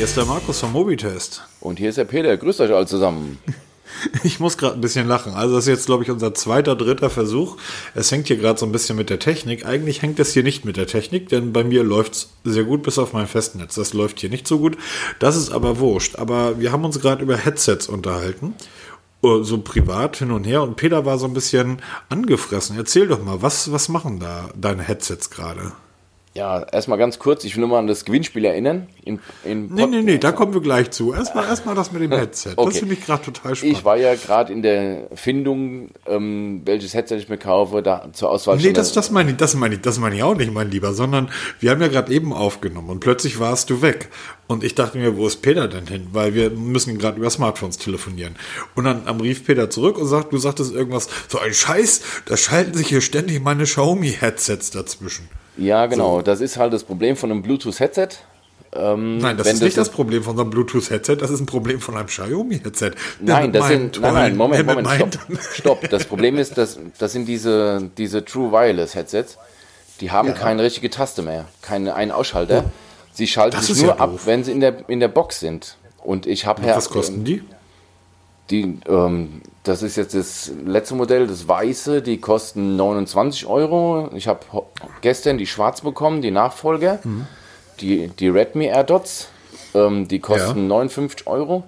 hier ist der Markus vom Mobitest. Und hier ist der Peter. Grüßt euch alle zusammen. Ich muss gerade ein bisschen lachen. Also das ist jetzt, glaube ich, unser zweiter, dritter Versuch. Es hängt hier gerade so ein bisschen mit der Technik. Eigentlich hängt es hier nicht mit der Technik, denn bei mir läuft es sehr gut, bis auf mein Festnetz. Das läuft hier nicht so gut. Das ist aber wurscht. Aber wir haben uns gerade über Headsets unterhalten. Oh, so privat hin und her. Und Peter war so ein bisschen angefressen. Erzähl doch mal, was, was machen da deine Headsets gerade? Ja, erstmal ganz kurz, ich will nur mal an das Gewinnspiel erinnern. In, in nee, nee, nee, da kommen wir gleich zu. Erstmal erst mal das mit dem Headset. Okay. Das finde ich gerade total spannend. Ich war ja gerade in der Findung, ähm, welches Headset ich mir kaufe, da zur Auswahl. Nee, das, das meine ich, das meine ich, das meine ich auch nicht, mein Lieber, sondern wir haben ja gerade eben aufgenommen und plötzlich warst du weg. Und ich dachte mir, wo ist Peter denn hin? Weil wir müssen gerade über Smartphones telefonieren. Und dann rief Peter zurück und sagt, du sagtest irgendwas, so ein Scheiß, da schalten sich hier ständig meine Xiaomi-Headsets dazwischen. Ja, genau. So. Das ist halt das Problem von einem Bluetooth-Headset. Ähm, nein, das ist nicht das Problem von einem Bluetooth-Headset, das ist ein Problem von einem Xiaomi-Headset. Nein, das sind, nein, nein, Moment, Moment, stopp, stopp. Das Problem ist, dass, das sind diese, diese True Wireless Headsets, die haben ja. keine richtige Taste mehr, keinen einen Ausschalter. Oh. Sie schalten sich nur ja ab, wenn sie in der, in der Box sind. Und ich habe. Was kosten die? Die, ähm, das ist jetzt das letzte Modell, das weiße, die kosten 29 Euro. Ich habe gestern die schwarz bekommen, die Nachfolger, mhm. die, die Redmi AirDots, ähm, die kosten ja. 59 Euro.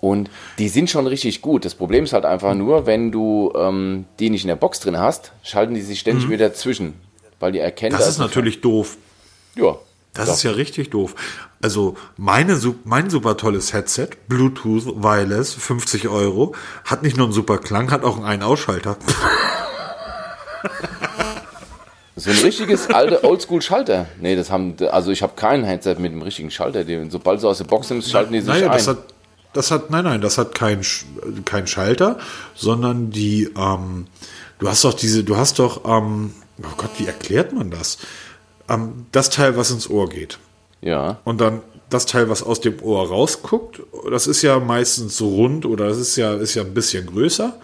Und die sind schon richtig gut. Das Problem ist halt einfach nur, wenn du ähm, die nicht in der Box drin hast, schalten die sich ständig mhm. wieder zwischen. Weil die erkennen. Das ist natürlich doof. Ja, das Doch. ist ja richtig doof. Also meine, mein super tolles Headset, Bluetooth Wireless, 50 Euro, hat nicht nur einen super Klang, hat auch einen Ausschalter. So ein richtiges alte Oldschool-Schalter. Nee, das haben, also ich habe kein Headset mit dem richtigen Schalter. Die, sobald sie aus der Box sind, schalten die sich naja, ein. Das hat, das hat, nein, nein, das hat kein, kein Schalter, sondern die, ähm, du hast doch diese, du hast doch, ähm, oh Gott, wie erklärt man das? ähm, das Teil, was ins Ohr geht. Ja. Und dann das Teil, was aus dem Ohr rausguckt, das ist ja meistens so rund oder das ist ja, ist ja ein bisschen größer.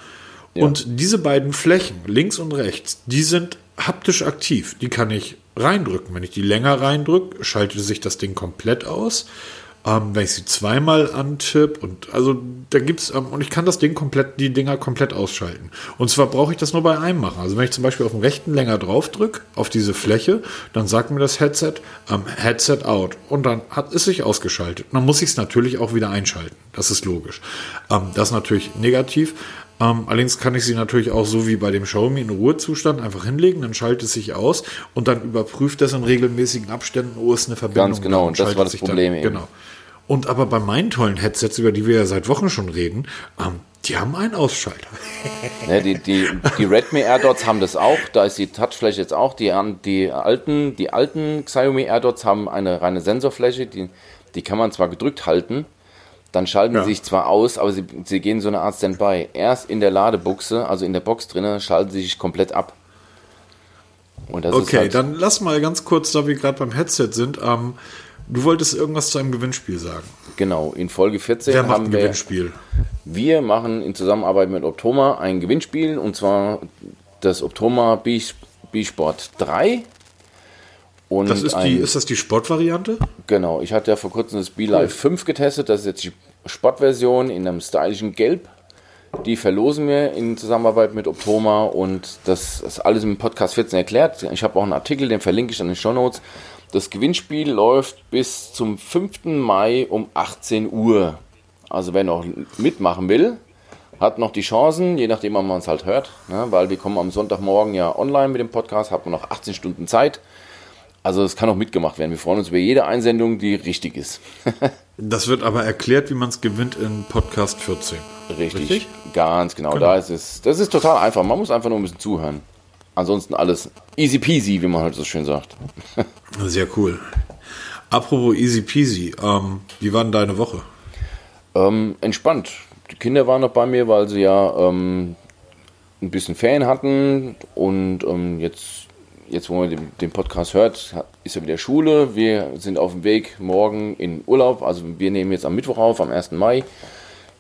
Ja. Und diese beiden Flächen, links und rechts, die sind haptisch aktiv. Die kann ich reindrücken. Wenn ich die länger reindrücke, schaltet sich das Ding komplett aus ähm, wenn ich sie zweimal antippe und also da gibt's ähm, und ich kann das Ding komplett, die Dinger komplett ausschalten. Und zwar brauche ich das nur bei einem machen. Also wenn ich zum Beispiel auf dem rechten länger drauf drücke, auf diese Fläche, dann sagt mir das Headset, ähm, Headset out. Und dann hat es sich ausgeschaltet. dann muss ich es natürlich auch wieder einschalten. Das ist logisch. Ähm, das ist natürlich negativ. Ähm, allerdings kann ich sie natürlich auch so wie bei dem Xiaomi in Ruhezustand einfach hinlegen, dann schaltet es sich aus und dann überprüft es in regelmäßigen Abständen, oh, ist eine Verbindung. Ganz genau, und das war das Problem dann, eben. Genau. Und aber bei meinen tollen Headsets, über die wir ja seit Wochen schon reden, ähm, die haben einen Ausschalter. Ne, die, die, die Redmi AirDots haben das auch. Da ist die Touchfläche jetzt auch. Die, die, alten, die alten Xiaomi AirDots haben eine reine Sensorfläche. Die, die kann man zwar gedrückt halten, dann schalten ja. sie sich zwar aus, aber sie, sie gehen so eine Art Standby. Erst in der Ladebuchse, also in der Box drinnen, schalten sie sich komplett ab. okay, halt dann lass mal ganz kurz, da wir gerade beim Headset sind, ähm, Du wolltest irgendwas zu einem Gewinnspiel sagen. Genau, in Folge 14 Wer macht haben ein wir, Gewinnspiel. Wir machen in Zusammenarbeit mit Optoma ein Gewinnspiel und zwar das Optoma B-Sport 3. Und das ist, ein, die, ist das die Sportvariante? Genau, ich hatte ja vor kurzem das B-Live cool. 5 getestet, das ist jetzt die Sportversion in einem stylischen Gelb. Die verlosen wir in Zusammenarbeit mit Optoma und das ist alles im Podcast 14 erklärt. Ich habe auch einen Artikel, den verlinke ich an den Show Notes. Das Gewinnspiel läuft bis zum 5. Mai um 18 Uhr. Also wer noch mitmachen will, hat noch die Chancen, je nachdem, wann man es halt hört, ne? weil wir kommen am Sonntagmorgen ja online mit dem Podcast, hat man noch 18 Stunden Zeit. Also es kann auch mitgemacht werden. Wir freuen uns über jede Einsendung, die richtig ist. das wird aber erklärt, wie man es gewinnt in Podcast 14. Richtig, richtig? ganz genau. genau. Da ist es, das ist total einfach. Man muss einfach nur ein bisschen zuhören. Ansonsten alles easy peasy, wie man halt so schön sagt. Sehr cool. Apropos easy peasy, ähm, wie war denn deine Woche? Ähm, entspannt. Die Kinder waren noch bei mir, weil sie ja ähm, ein bisschen Ferien hatten und ähm, jetzt, jetzt, wo man den, Podcast hört, ist ja wieder Schule. Wir sind auf dem Weg morgen in Urlaub. Also wir nehmen jetzt am Mittwoch auf, am 1. Mai.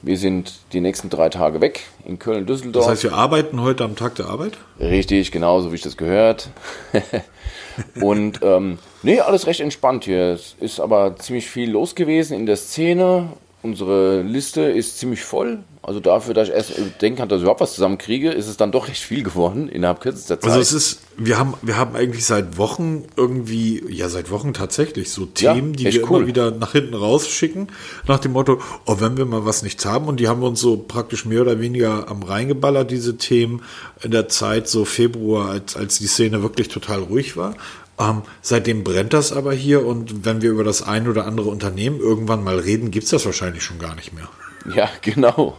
Wir sind die nächsten drei Tage weg in Köln, Düsseldorf. Das heißt, wir arbeiten heute am Tag der Arbeit? Richtig, genauso wie ich das gehört. und ähm, nee, alles recht entspannt hier. Es ist aber ziemlich viel los gewesen in der Szene. Unsere Liste ist ziemlich voll. Also dafür, dass ich erst denken kann, dass ich überhaupt was zusammenkriege, ist es dann doch recht viel geworden innerhalb kürzester Zeit. Also es ist, wir haben, wir haben eigentlich seit Wochen irgendwie, ja seit Wochen tatsächlich so Themen, ja, die wir cool. immer wieder nach hinten rausschicken, nach dem Motto, oh, wenn wir mal was nicht haben, und die haben wir uns so praktisch mehr oder weniger am reingeballert, diese Themen, in der Zeit so Februar, als, als die Szene wirklich total ruhig war. Ähm, seitdem brennt das aber hier und wenn wir über das ein oder andere Unternehmen irgendwann mal reden, gibt es das wahrscheinlich schon gar nicht mehr. Ja, genau.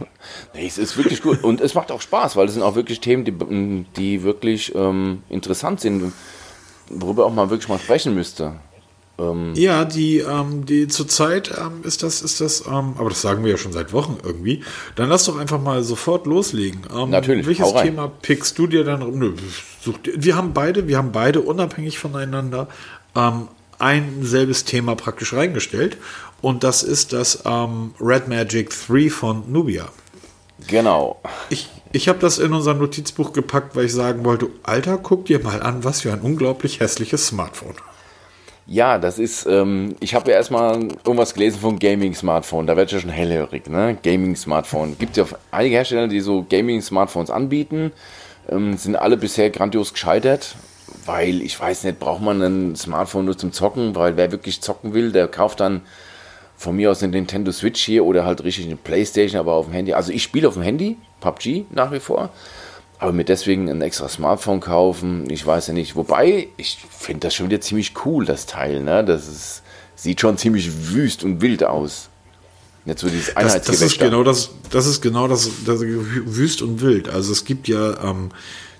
Nee, es ist wirklich gut und es macht auch Spaß, weil es sind auch wirklich Themen, die, die wirklich ähm, interessant sind, worüber auch mal wirklich mal sprechen müsste. Ähm ja, die, ähm, die zurzeit ähm, ist das, ist das, ähm, aber das sagen wir ja schon seit Wochen irgendwie. Dann lass doch einfach mal sofort loslegen. Ähm, Natürlich. Welches Thema pickst du dir dann? Nö, such, wir haben beide, wir haben beide unabhängig voneinander ähm, ein selbes Thema praktisch reingestellt. Und das ist das ähm, Red Magic 3 von Nubia. Genau. Ich, ich habe das in unser Notizbuch gepackt, weil ich sagen wollte, Alter, guck dir mal an, was für ein unglaublich hässliches Smartphone. Ja, das ist, ähm, ich habe ja erstmal irgendwas gelesen von Gaming-Smartphone, da werde ich ja schon hellhörig, ne? Gaming-Smartphone. Gibt ja einige Hersteller, die so Gaming-Smartphones anbieten, ähm, sind alle bisher grandios gescheitert, weil ich weiß nicht, braucht man ein Smartphone nur zum Zocken, weil wer wirklich zocken will, der kauft dann von mir aus eine Nintendo Switch hier oder halt richtig eine Playstation, aber auf dem Handy. Also ich spiele auf dem Handy, PUBG nach wie vor. Aber mir deswegen ein extra Smartphone kaufen, ich weiß ja nicht. Wobei, ich finde das schon wieder ziemlich cool, das Teil. Ne? Das ist, sieht schon ziemlich wüst und wild aus. Jetzt so dieses das, das ist genau das, das ist genau das, das wüst und wild. Also es gibt ja ähm,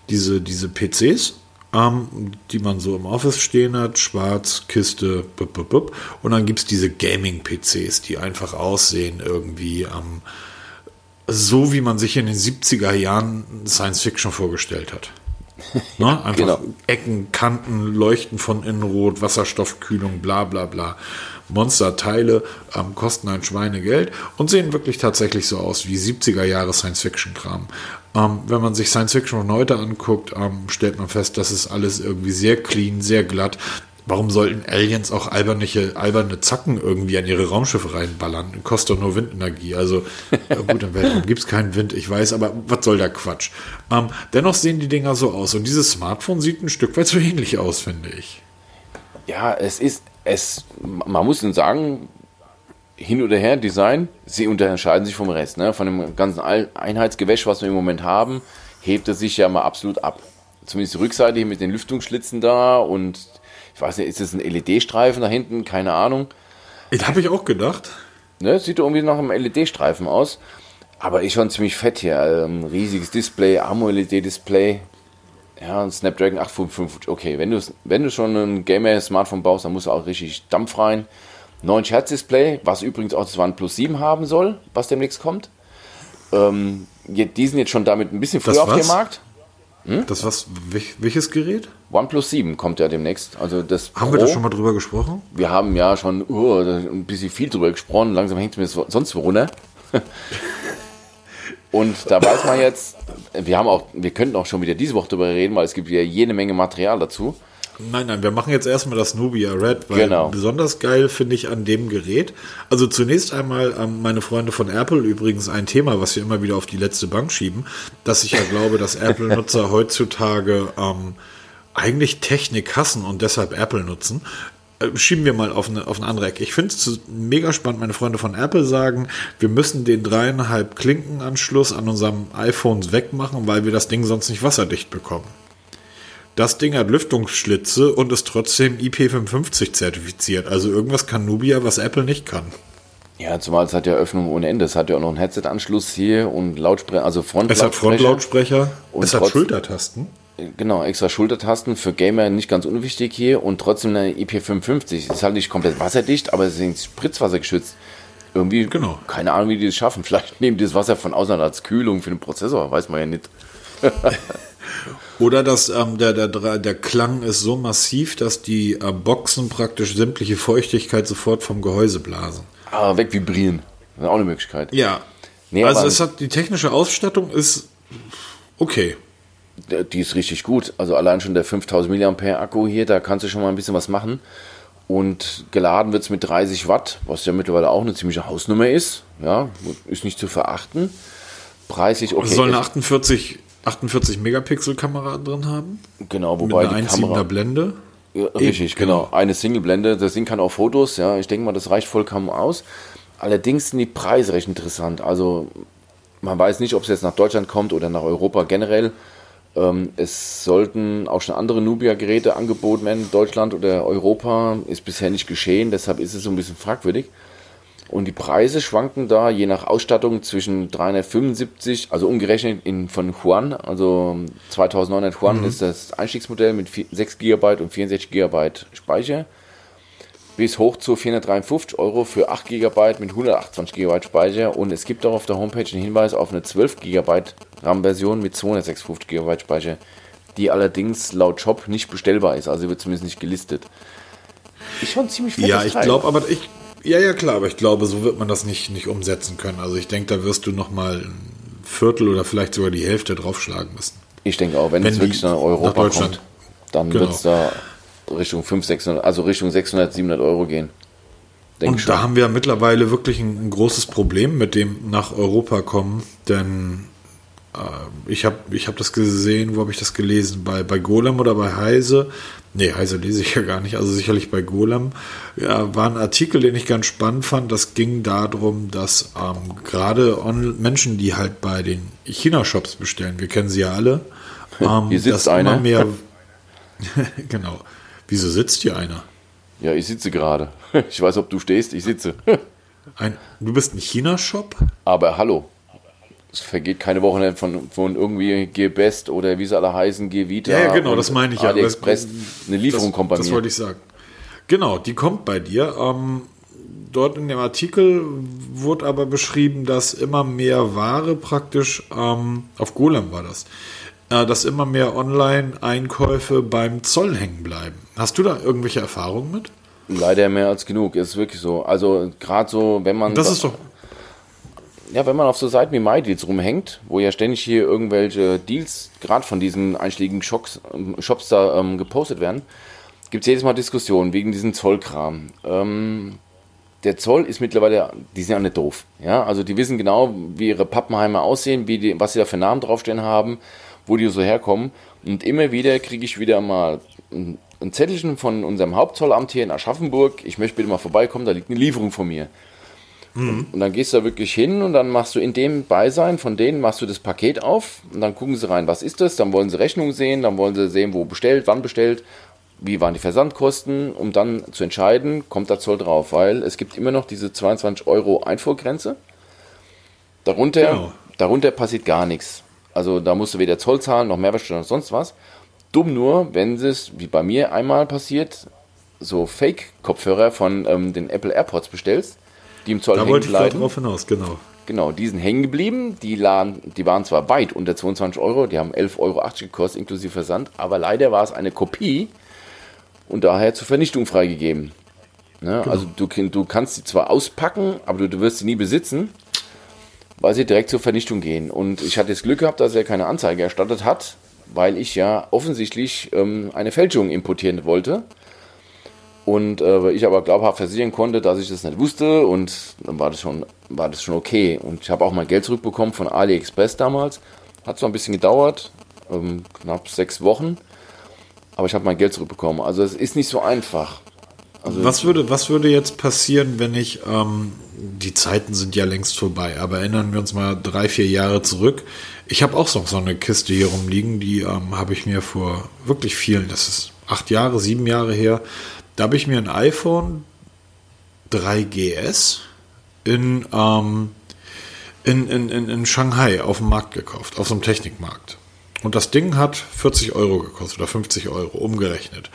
diese, diese PCs, ähm, die man so im Office stehen hat, schwarz, Kiste, bup, bup, bup. und dann gibt es diese Gaming-PCs, die einfach aussehen irgendwie ähm, so, wie man sich in den 70er Jahren Science Fiction vorgestellt hat. Ne? Einfach genau. Ecken, Kanten, Leuchten von innen rot, Wasserstoffkühlung, bla bla bla. Monsterteile ähm, kosten ein Schweinegeld und sehen wirklich tatsächlich so aus wie 70er Jahre Science-Fiction-Kram. Ähm, wenn man sich Science-Fiction von heute anguckt, ähm, stellt man fest, dass es alles irgendwie sehr clean, sehr glatt. Warum sollten Aliens auch alberne, alberne Zacken irgendwie an ihre Raumschiffe reinballern? Kostet doch nur Windenergie. Also, gut, im Weltraum gibt es keinen Wind, ich weiß, aber was soll der Quatsch? Ähm, dennoch sehen die Dinger so aus. Und dieses Smartphone sieht ein Stück weit so ähnlich aus, finde ich. Ja, es ist, es, man muss denn sagen, hin oder her, Design, sie unterscheiden sich vom Rest. Ne? Von dem ganzen Einheitsgewäsch, was wir im Moment haben, hebt es sich ja mal absolut ab. Zumindest die Rückseite hier mit den Lüftungsschlitzen da und ich weiß nicht, ist das ein LED-Streifen da hinten? Keine Ahnung. Das habe ich auch gedacht. Ne, sieht irgendwie nach einem LED-Streifen aus. Aber ist schon ziemlich fett hier. Also ein riesiges Display, AMO-LED-Display. Ja, ein Snapdragon 855. Okay, wenn du, wenn du schon ein Gamer-Smartphone baust, dann musst du auch richtig Dampf rein. 90 Hertz Display, was übrigens auch das OnePlus 7 haben soll, was demnächst kommt. Ähm, die sind jetzt schon damit ein bisschen früher auf dem Markt. Hm? Das was, welches Gerät? OnePlus 7 kommt ja demnächst. Also das haben Pro, wir da schon mal drüber gesprochen? Wir haben ja schon uh, ein bisschen viel drüber gesprochen. Langsam hängt es mir sonst wo runter. Und da weiß man jetzt, wir haben auch, wir könnten auch schon wieder diese Woche drüber reden, weil es gibt ja jede Menge Material dazu. Nein, nein, wir machen jetzt erstmal das Nubia Red, weil genau. besonders geil finde ich an dem Gerät. Also zunächst einmal ähm, meine Freunde von Apple übrigens ein Thema, was wir immer wieder auf die letzte Bank schieben, dass ich ja glaube, dass Apple-Nutzer heutzutage ähm, eigentlich Technik hassen und deshalb Apple nutzen. Äh, schieben wir mal auf eine, auf eine andere Ecke. Ich finde es mega spannend, meine Freunde von Apple sagen, wir müssen den dreieinhalb Klinkenanschluss an unserem iPhones wegmachen, weil wir das Ding sonst nicht wasserdicht bekommen. Das Ding hat Lüftungsschlitze und ist trotzdem IP55 zertifiziert. Also irgendwas kann Nubia, was Apple nicht kann. Ja, zumal es hat ja Öffnung ohne Ende. Es hat ja auch noch einen Headset-Anschluss hier und Lautsprecher, also Frontlautsprecher. Es hat Frontlautsprecher, es hat Schultertasten. Genau, extra Schultertasten für Gamer nicht ganz unwichtig hier und trotzdem eine IP55. Ist halt nicht komplett wasserdicht, aber sie sind spritzwassergeschützt. Irgendwie, genau. keine Ahnung, wie die das schaffen. Vielleicht nehmen die das Wasser von außen als Kühlung für den Prozessor, weiß man ja nicht. Oder dass ähm, der, der, der Klang ist so massiv, dass die äh, Boxen praktisch sämtliche Feuchtigkeit sofort vom Gehäuse blasen. Ah, wegvibrieren. Das ist auch eine Möglichkeit. Ja. Nee, also es hat die technische Ausstattung ist okay. Die ist richtig gut. Also allein schon der 5000 mAh Akku hier, da kannst du schon mal ein bisschen was machen. Und geladen wird es mit 30 Watt, was ja mittlerweile auch eine ziemliche Hausnummer ist. Ja, ist nicht zu verachten. Preislich okay. Es soll eine 48, 48 Megapixel Kamera drin haben. Genau, wobei mit einer die Kamera Blende. Ja, richtig, Eben, genau. genau. Eine Single-Blende. Das Ding kann auch Fotos. Ja, ich denke mal, das reicht vollkommen aus. Allerdings sind die Preise recht interessant. Also man weiß nicht, ob es jetzt nach Deutschland kommt oder nach Europa generell. Ähm, es sollten auch schon andere Nubia-Geräte angeboten werden Deutschland oder Europa. Ist bisher nicht geschehen, deshalb ist es so ein bisschen fragwürdig. Und die Preise schwanken da je nach Ausstattung zwischen 375, also umgerechnet in, von Juan, also 2900 Juan mhm. ist das Einstiegsmodell mit 6 GB und 64 GB Speicher bis hoch zu 453 Euro für 8 GB mit 128 GB Speicher und es gibt auch auf der Homepage einen Hinweis auf eine 12 GB RAM-Version mit 256 GB Speicher, die allerdings laut Shop nicht bestellbar ist, also wird zumindest nicht gelistet. Ich schon ziemlich Ja, ich glaube, aber ich ja, ja, klar, aber ich glaube, so wird man das nicht, nicht umsetzen können. Also ich denke, da wirst du noch mal ein Viertel oder vielleicht sogar die Hälfte draufschlagen müssen. Ich denke auch, wenn, wenn es wirklich nach Europa nach kommt, dann genau. wird es da Richtung 500, 600, also Richtung 600, 700 Euro gehen. Denk und da haben wir mittlerweile wirklich ein, ein, großes Problem mit dem nach Europa kommen, denn äh, ich habe ich hab das gesehen, wo habe ich das gelesen? Bei, bei Golem oder bei Heise? Nee, Heise lese ich ja gar nicht, also sicherlich bei Golem. Ja, war ein Artikel, den ich ganz spannend fand. Das ging darum, dass ähm, gerade Menschen, die halt bei den China-Shops bestellen, wir kennen sie ja alle, ähm, Hier sitzt einer. mehr. genau Wieso sitzt hier einer? Ja, ich sitze gerade. Ich weiß, ob du stehst, ich sitze. Ein, du bist ein China-Shop? Aber hallo. Es vergeht keine Woche von, von irgendwie Gebest oder wie sie alle heißen, Gevita. Ja, ja genau, das meine ich ja. AliExpress, eine Lieferung das, kommt bei das mir. Das wollte ich sagen. Genau, die kommt bei dir. Ähm, dort in dem Artikel wurde aber beschrieben, dass immer mehr Ware praktisch, ähm, auf Golem war das, äh, dass immer mehr Online-Einkäufe beim Zoll hängen bleiben. Hast du da irgendwelche Erfahrungen mit? Leider mehr als genug, ist wirklich so. Also gerade so, wenn man... Das ist doch... Ja, wenn man auf so Seiten wie MyDeals rumhängt, wo ja ständig hier irgendwelche Deals, gerade von diesen einschlägigen Shops, Shops da ähm, gepostet werden, gibt es jedes Mal Diskussionen wegen diesem Zollkram. Ähm, der Zoll ist mittlerweile, die sind ja nicht doof. Ja? Also die wissen genau, wie ihre Pappenheimer aussehen, wie die, was sie da für Namen draufstehen haben wo die so herkommen. Und immer wieder kriege ich wieder mal ein Zettelchen von unserem Hauptzollamt hier in Aschaffenburg. Ich möchte bitte mal vorbeikommen, da liegt eine Lieferung von mir. Mhm. Und, dann gehst du da wirklich hin und dann machst du in dem Beisein von denen, machst du das Paket auf und dann gucken sie rein, was ist das? Dann wollen sie Rechnung sehen, dann wollen sie sehen, wo bestellt, wann bestellt, wie waren die Versandkosten, um dann zu entscheiden, kommt der Zoll drauf, weil es gibt immer noch diese 22 Euro Einfuhrgrenze. Darunter, genau. darunter passiert gar nichts. Also da musst du weder Zoll zahlen, noch Mehrwertsteuer, noch sonst was. Dumm nur, wenn es, wie bei mir einmal passiert, so Fake-Kopfhörer von ähm, den Apple AirPods bestellst, die im Zoll da hängen wollte bleiben. Ich drauf hinaus, genau. Genau, die sind hängen geblieben. Die, laden, die waren zwar weit unter 22 Euro, die haben 11,80 Euro gekostet, inklusive Versand, aber leider war es eine Kopie und daher zur Vernichtung freigegeben. Ne? Genau. Also du, du kannst sie zwar auspacken, aber du, du wirst sie nie besitzen weil sie direkt zur Vernichtung gehen. Und ich hatte das Glück gehabt, dass er keine Anzeige erstattet hat, weil ich ja offensichtlich ähm, eine Fälschung importieren wollte. Und äh, ich aber glaubhaft versichern konnte, dass ich das nicht wusste und dann war das schon, war das schon okay. Und ich habe auch mein Geld zurückbekommen von AliExpress damals. Hat zwar ein bisschen gedauert, ähm, knapp sechs Wochen, aber ich habe mein Geld zurückbekommen. Also es ist nicht so einfach. Also was, würde, was würde jetzt passieren, wenn ich ähm, die Zeiten sind ja längst vorbei, aber erinnern wir uns mal drei, vier Jahre zurück. Ich habe auch noch so eine Kiste hier rumliegen, die ähm, habe ich mir vor wirklich vielen, das ist acht Jahre, sieben Jahre her, da habe ich mir ein iPhone 3GS in, ähm, in, in, in, in Shanghai auf dem Markt gekauft, auf so einem Technikmarkt. Und das Ding hat 40 Euro gekostet oder 50 Euro umgerechnet.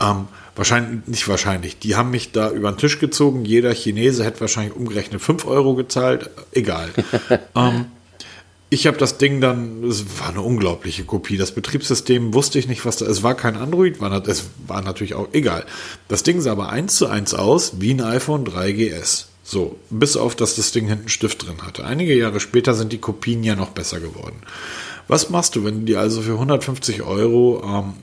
Ähm, wahrscheinlich, nicht wahrscheinlich, die haben mich da über den Tisch gezogen. Jeder Chinese hätte wahrscheinlich umgerechnet 5 Euro gezahlt. Egal. ähm, ich habe das Ding dann, es war eine unglaubliche Kopie. Das Betriebssystem wusste ich nicht, was da Es war kein Android, war, es war natürlich auch egal. Das Ding sah aber eins zu eins aus wie ein iPhone 3GS. So, bis auf, dass das Ding hinten Stift drin hatte. Einige Jahre später sind die Kopien ja noch besser geworden. Was machst du, wenn du dir also für 150 Euro ähm,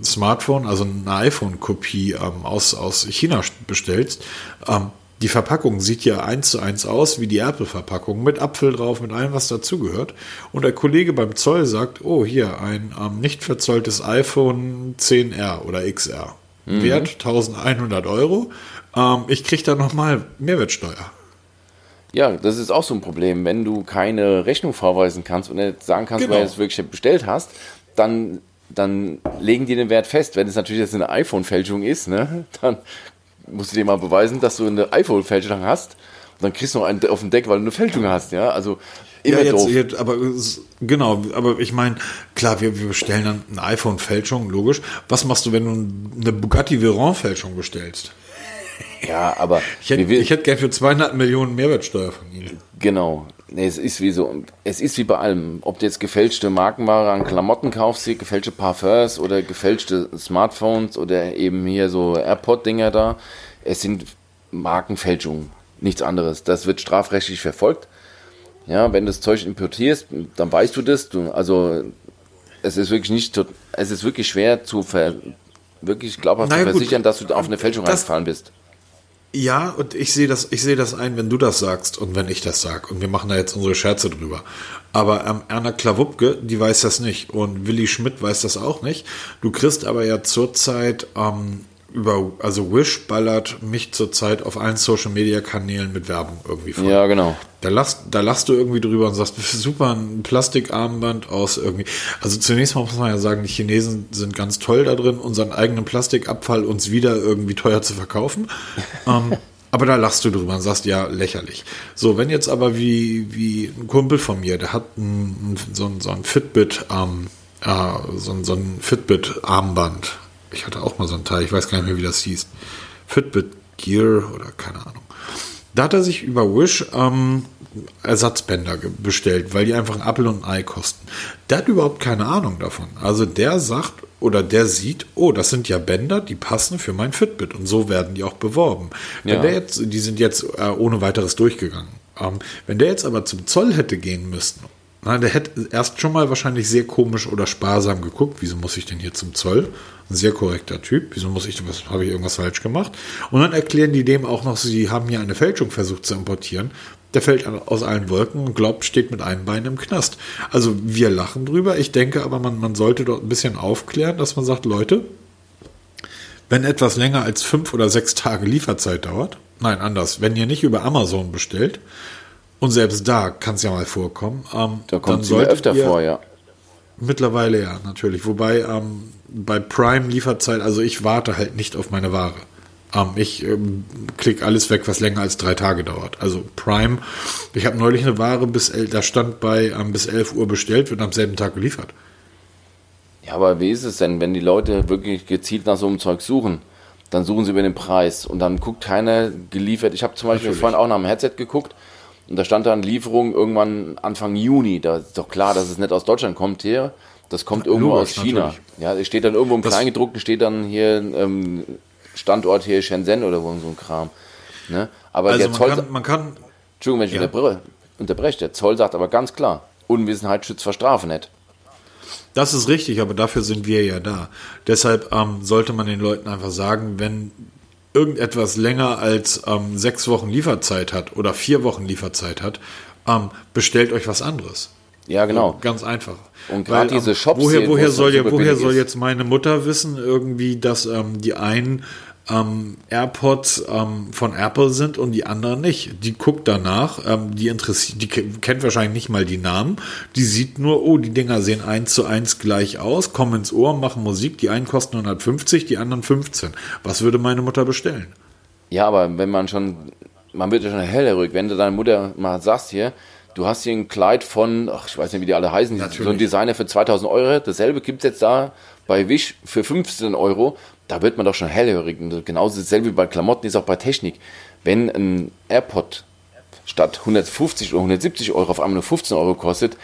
ein Smartphone, also eine iPhone-Kopie ähm, aus, aus China bestellst? Ähm, die Verpackung sieht ja eins zu eins aus wie die Apple-Verpackung mit Apfel drauf, mit allem, was dazugehört. Und der Kollege beim Zoll sagt, oh, hier ein ähm, nicht verzolltes iPhone 10R oder XR. Mhm. Wert 1100 Euro. Ähm, ich kriege da nochmal Mehrwertsteuer. Ja, das ist auch so ein Problem. Wenn du keine Rechnung vorweisen kannst und nicht sagen kannst, genau. weil du es wirklich bestellt hast, dann, dann legen die den Wert fest. Wenn es natürlich jetzt eine iPhone-Fälschung ist, ne, dann musst du dir mal beweisen, dass du eine iPhone-Fälschung hast. Und dann kriegst du noch einen auf den Deck, weil du eine Fälschung hast. Ja, also immer ja, jetzt, jetzt, aber genau, aber ich meine, klar, wir, wir bestellen dann eine iPhone-Fälschung, logisch. Was machst du, wenn du eine Bugatti Veyron-Fälschung bestellst? Ja, aber. Ich hätte, ich hätte gern für 200 Millionen Mehrwertsteuer von Ihnen. Genau. Nee, es ist wie so, es ist wie bei allem. Ob du jetzt gefälschte Markenware an Klamotten kaufst, gefälschte Parfums oder gefälschte Smartphones oder eben hier so AirPod-Dinger da. Es sind Markenfälschungen. Nichts anderes. Das wird strafrechtlich verfolgt. Ja, wenn du das Zeug importierst, dann weißt du das. Du, also, es ist wirklich nicht, es ist wirklich schwer zu ver, wirklich glaubhaft naja, zu versichern, gut, dass du auf eine Fälschung reingefallen bist. Ja, und ich sehe das, ich sehe das ein, wenn du das sagst und wenn ich das sag. Und wir machen da jetzt unsere Scherze drüber. Aber ähm, Erna Klawupke, die weiß das nicht. Und Willi Schmidt weiß das auch nicht. Du kriegst aber ja zurzeit ähm, über, also Wish ballert mich zurzeit auf allen Social Media Kanälen mit Werbung irgendwie voll. Ja, genau. Da lachst, da lachst du irgendwie drüber und sagst, super, ein Plastikarmband aus irgendwie. Also zunächst mal muss man ja sagen, die Chinesen sind ganz toll da drin, unseren eigenen Plastikabfall uns wieder irgendwie teuer zu verkaufen. ähm, aber da lachst du drüber und sagst, ja, lächerlich. So, wenn jetzt aber wie, wie ein Kumpel von mir, der hat ein, so, ein, so ein Fitbit, ähm, äh, so, ein, so ein Fitbit-Armband ich hatte auch mal so ein Teil, ich weiß gar nicht mehr, wie das hieß. Fitbit Gear oder keine Ahnung. Da hat er sich über Wish ähm, Ersatzbänder bestellt, weil die einfach ein Apfel und ein Ei kosten. Der hat überhaupt keine Ahnung davon. Also der sagt oder der sieht, oh, das sind ja Bänder, die passen für mein Fitbit und so werden die auch beworben. Ja. Jetzt, die sind jetzt äh, ohne weiteres durchgegangen. Ähm, wenn der jetzt aber zum Zoll hätte gehen müssen na, der hätte erst schon mal wahrscheinlich sehr komisch oder sparsam geguckt. Wieso muss ich denn hier zum Zoll? Ein sehr korrekter Typ. Wieso muss ich, was habe ich irgendwas falsch gemacht? Und dann erklären die dem auch noch, sie haben hier eine Fälschung versucht zu importieren. Der fällt aus allen Wolken und glaubt, steht mit einem Bein im Knast. Also wir lachen drüber. Ich denke aber, man, man sollte dort ein bisschen aufklären, dass man sagt, Leute, wenn etwas länger als fünf oder sechs Tage Lieferzeit dauert, nein, anders, wenn ihr nicht über Amazon bestellt, und selbst da kann es ja mal vorkommen. Ähm, da kommt es öfter vor, ja. Mittlerweile ja, natürlich. Wobei ähm, bei Prime Lieferzeit, also ich warte halt nicht auf meine Ware. Ähm, ich ähm, klicke alles weg, was länger als drei Tage dauert. Also Prime, ich habe neulich eine Ware bis, da stand bei ähm, bis 11 Uhr bestellt, wird am selben Tag geliefert. Ja, aber wie ist es denn, wenn die Leute wirklich gezielt nach so einem Zeug suchen? Dann suchen sie über den Preis und dann guckt keiner geliefert. Ich habe zum Beispiel Natürlich. vorhin auch nach dem Headset geguckt und da stand dann Lieferung irgendwann Anfang Juni. Da ist doch klar, dass es nicht aus Deutschland kommt hier. Das kommt irgendwo Logisch, aus China. Natürlich. Ja, es steht dann irgendwo im das Kleingedruckten, steht dann hier ähm, Standort hier Shenzhen oder so ein Kram. Ne? Aber also der man Zoll. Kann, man kann. Entschuldigung, wenn ich ja. unterbreche, unterbreche. Der Zoll sagt aber ganz klar: Unwissenheit schützt vor Strafe nicht. Das ist richtig, aber dafür sind wir ja da. Deshalb ähm, sollte man den Leuten einfach sagen, wenn irgendetwas länger als ähm, sechs Wochen Lieferzeit hat oder vier Wochen Lieferzeit hat, ähm, bestellt euch was anderes. Ja, genau. So, ganz einfach. Und gerade diese ähm, Shops. Woher, woher soll, ja, woher soll jetzt meine Mutter wissen, irgendwie, dass ähm, die einen ähm, AirPods ähm, von Apple sind und die anderen nicht. Die guckt danach, ähm, die interessiert, die kennt wahrscheinlich nicht mal die Namen. Die sieht nur, oh, die Dinger sehen eins zu eins gleich aus, kommen ins Ohr, machen Musik. Die einen kosten 150, die anderen 15. Was würde meine Mutter bestellen? Ja, aber wenn man schon, man wird ja schon hellhörig, wenn du deiner Mutter mal sagst hier, du hast hier ein Kleid von, ach, ich weiß nicht, wie die alle heißen, Natürlich. so ein Designer für 2000 Euro, dasselbe gibt es jetzt da bei Wish für 15 Euro, da wird man doch schon hellhörig. Und genauso dasselbe wie bei Klamotten ist auch bei Technik. Wenn ein AirPod statt 150 oder 170 Euro auf einmal nur 15 Euro kostet,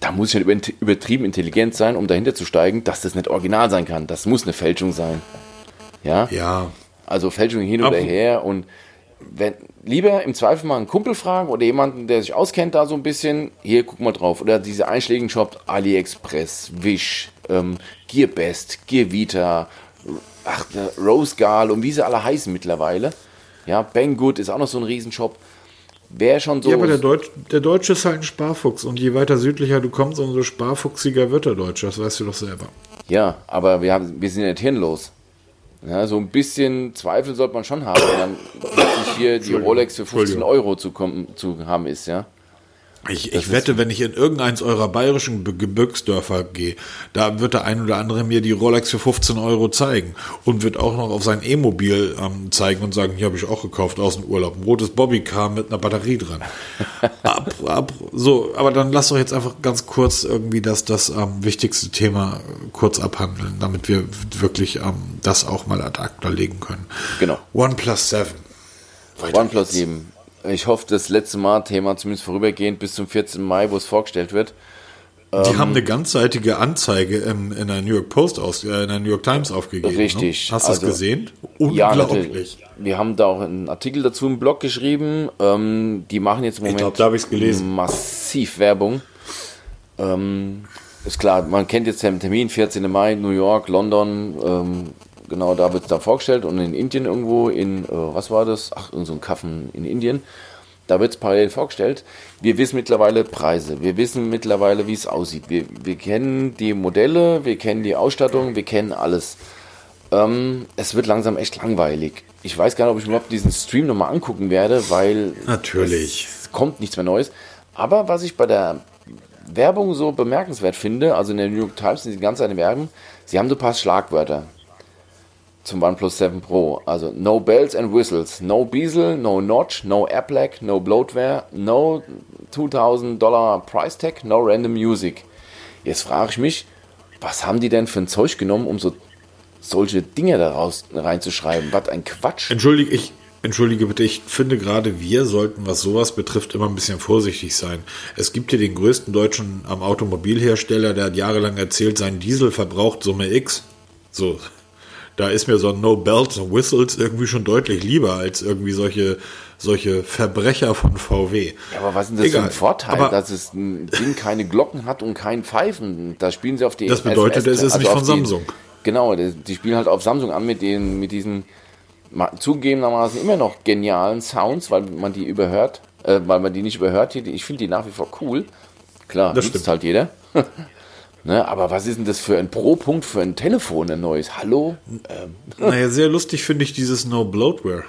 da muss ich halt übertrieben intelligent sein, um dahinter zu steigen, dass das nicht original sein kann. Das muss eine Fälschung sein. Ja? Ja. Also Fälschung hin oder her und wenn, lieber im Zweifel mal einen Kumpel fragen oder jemanden, der sich auskennt da so ein bisschen. Hier, guck mal drauf. Oder diese einschlägigen Shops, AliExpress, Wish, ähm, Gearbest, Gearvita, ach, Rose Gal und wie sie alle heißen mittlerweile. Ja, Banggood ist auch noch so ein Riesenshop. Wer schon so. Ja, aber der, Deutsch, der Deutsche ist halt ein Sparfuchs und je weiter südlicher du kommst, umso sparfuchsiger wird der Deutsche. Das weißt du doch selber. Ja, aber wir, haben, wir sind ja nicht hirnlos. Ja, so ein bisschen Zweifel sollte man schon haben, wenn dann plötzlich hier die Rolex für 15 Euro zu, kommen, zu haben ist, ja. Ich, ich wette, wenn ich in irgendeins eurer bayerischen Gebirgsdörfer gehe, da wird der ein oder andere mir die Rolex für 15 Euro zeigen und wird auch noch auf sein E-Mobil ähm, zeigen und sagen, hier habe ich auch gekauft aus dem Urlaub. Ein rotes Bobbycar mit einer Batterie dran. ab, ab, so, aber dann lass doch jetzt einfach ganz kurz irgendwie das, das ähm, wichtigste Thema kurz abhandeln, damit wir wirklich ähm, das auch mal ad acta legen können. Genau. OnePlus 7. Weiter OnePlus 7 ich hoffe, das letzte Mal Thema zumindest vorübergehend bis zum 14. Mai, wo es vorgestellt wird. Die ähm, haben eine ganzseitige Anzeige in, in der New York Post aus, äh, in der New York Times aufgegeben. Ne? Richtig. Ne? Hast du also, das gesehen? Unglaublich. Ja, wir haben da auch einen Artikel dazu im Blog geschrieben. Ähm, die machen jetzt im Moment ich glaub, gelesen. massiv Werbung. Ähm, ist klar, man kennt jetzt den Termin, 14. Mai, New York, London, ähm, Genau, da wird es da vorgestellt und in Indien irgendwo, in, äh, was war das? Ach, in so einem Kaffen in Indien. Da wird es parallel vorgestellt. Wir wissen mittlerweile Preise. Wir wissen mittlerweile, wie es aussieht. Wir, wir kennen die Modelle, wir kennen die Ausstattung, wir kennen alles. Ähm, es wird langsam echt langweilig. Ich weiß gar nicht, ob ich mir überhaupt diesen Stream nochmal angucken werde, weil. Natürlich. Es kommt nichts mehr Neues. Aber was ich bei der Werbung so bemerkenswert finde, also in der New York Times sind die ganze Zeit Werbung, sie haben so ein paar Schlagwörter zum OnePlus 7 Pro. Also no bells and whistles, no bezel, no notch, no app lag, no bloatware, no 2000 Dollar Price Tag, no random music. Jetzt frage ich mich, was haben die denn für ein Zeug genommen, um so solche Dinge daraus reinzuschreiben? Was ein Quatsch. Entschuldige, ich, Entschuldige bitte, ich finde gerade wir sollten, was sowas betrifft, immer ein bisschen vorsichtig sein. Es gibt hier den größten deutschen Automobilhersteller, der hat jahrelang erzählt, sein Diesel verbraucht Summe X. So, da ist mir so ein No Bells and Whistles irgendwie schon deutlich lieber als irgendwie solche solche Verbrecher von VW. Ja, aber was ist denn das Egal. für ein Vorteil, aber dass es ein Ding keine Glocken hat und kein Pfeifen? Da spielen sie auf die Das bedeutet, SMS, es ist also nicht von Samsung. genau, die spielen halt auf Samsung an mit den mit diesen zugegebenermaßen immer noch genialen Sounds, weil man die überhört, äh, weil man die nicht überhört. Ich finde die nach wie vor cool. Klar, das nutzt halt jeder. Ne, aber was ist denn das für ein Pro-Punkt für ein Telefon, ein neues? Hallo? Ähm. Naja, sehr lustig finde ich dieses No Bloatware.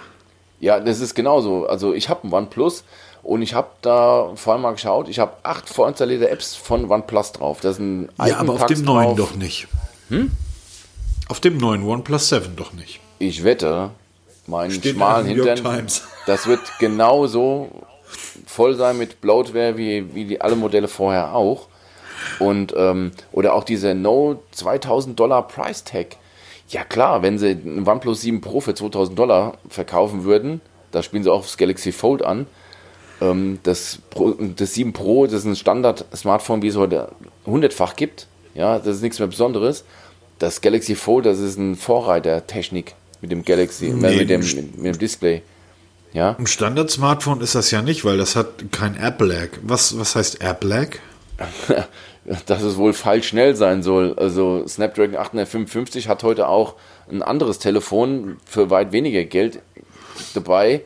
Ja, das ist genauso. Also ich habe ein OnePlus und ich habe da vor allem mal geschaut, ich habe acht vorinstallierte Apps von OnePlus drauf. Das sind Ja, aber auf dem neuen doch nicht. Hm? Auf dem neuen OnePlus 7 doch nicht. Ich wette, meinen Steht schmalen Hintern, das wird genauso voll sein mit Bloatware wie, wie die alle Modelle vorher auch. Und, ähm, oder auch diese No 2000 Dollar Price Tag. Ja klar, wenn sie ein OnePlus 7 Pro für 2000 Dollar verkaufen würden, da spielen sie auch das Galaxy Fold an. Ähm, das, Pro, das 7 Pro, das ist ein Standard-Smartphone, wie es heute hundertfach gibt. Ja, das ist nichts mehr Besonderes. Das Galaxy Fold, das ist ein Vorreiter-Technik mit dem Galaxy, äh, nee, mit, dem, mit, mit dem Display. Ja. Ein Standard-Smartphone ist das ja nicht, weil das hat kein App-Lag. Was, was heißt App-Lag? dass es wohl falsch schnell sein soll. Also Snapdragon 855 hat heute auch ein anderes Telefon für weit weniger Geld dabei.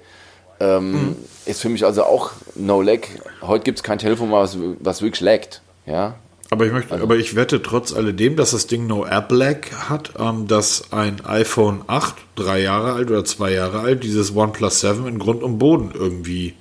Ähm, mhm. Ist für mich also auch no lag. Heute gibt es kein Telefon, was, was wirklich laggt. Ja, aber ich möchte, also, aber ich wette trotz alledem, dass das Ding No App Lag hat, ähm, dass ein iPhone 8, drei Jahre alt oder zwei Jahre alt, dieses OnePlus 7 in Grund und Boden irgendwie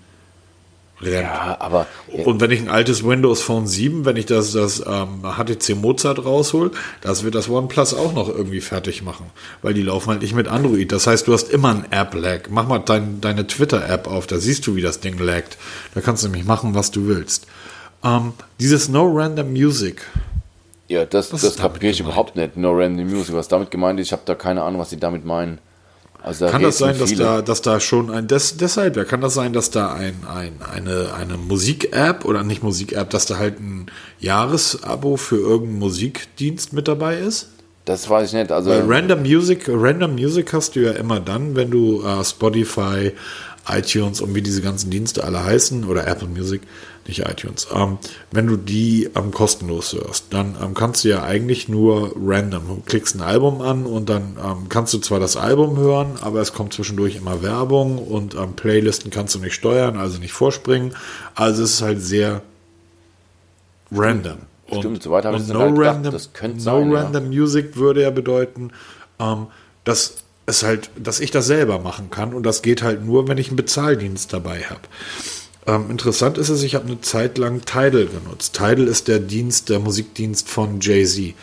rennt. Ja, aber. Und wenn ich ein altes Windows Phone 7, wenn ich das, das ähm, HTC Mozart raushol, das wird das OnePlus auch noch irgendwie fertig machen. Weil die laufen halt nicht mit Android. Das heißt, du hast immer ein App-Lag. Mach mal dein, deine Twitter-App auf, da siehst du, wie das Ding laggt. Da kannst du nämlich machen, was du willst. Ähm, dieses No Random Music. Ja, das, das kapiere ich überhaupt nicht. No Random Music. Was damit gemeint ist, ich habe da keine Ahnung, was sie damit meinen. Also da kann das sein, dass da, dass da schon ein, des, deshalb, ja, kann das sein, dass da ein, ein, eine, eine Musik-App oder nicht Musik-App, dass da halt ein Jahresabo für irgendeinen Musikdienst mit dabei ist? Das weiß ich nicht. Also Weil Random Music, Random Music hast du ja immer dann, wenn du äh, Spotify, iTunes und wie diese ganzen Dienste alle heißen oder Apple Music, nicht iTunes. Ähm, wenn du die ähm, kostenlos hörst, dann ähm, kannst du ja eigentlich nur random. Du klickst ein Album an und dann ähm, kannst du zwar das Album hören, aber es kommt zwischendurch immer Werbung und ähm, Playlisten kannst du nicht steuern, also nicht vorspringen. Also es ist halt sehr random. Stimmt, und, soweit habe ich und es no halt gedacht, random, das könnte no sein, ja. random Music würde ja bedeuten, ähm, dass es halt, dass ich das selber machen kann und das geht halt nur, wenn ich einen Bezahldienst dabei habe. Ähm, interessant ist es, ich habe eine Zeit lang Tidal genutzt. Tidal ist der Dienst, der Musikdienst von Jay-Z.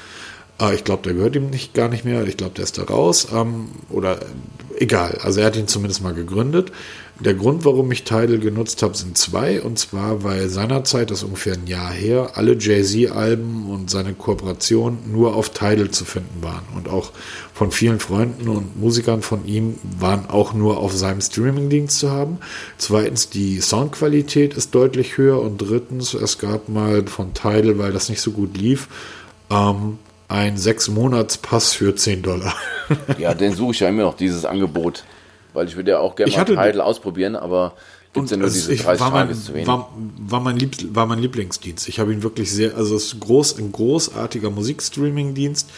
Äh, ich glaube, der gehört ihm nicht gar nicht mehr. Ich glaube, der ist da raus. Ähm, oder äh, egal. Also er hat ihn zumindest mal gegründet. Der Grund, warum ich Tidal genutzt habe, sind zwei. Und zwar, weil seinerzeit, das ist ungefähr ein Jahr her, alle Jay-Z-Alben und seine Kooperation nur auf Tidal zu finden waren. Und auch von vielen Freunden und Musikern von ihm waren auch nur auf seinem Streamingdienst zu haben. Zweitens, die Soundqualität ist deutlich höher. Und drittens, es gab mal von Tidal, weil das nicht so gut lief, ähm, ein Sechs-Monats-Pass für 10 Dollar. Ja, den suche ich ja immer noch, dieses Angebot. Weil ich würde ja auch gerne mal Tidal ausprobieren, aber gibt ja nur es- diese ich- 30 war, Tage mein, ist zu wenig. war, war, mein Lieb, war mein Lieblingsdienst. Ich habe ihn wirklich sehr, also es ist groß, ein großartiger Musikstreaming-Dienst.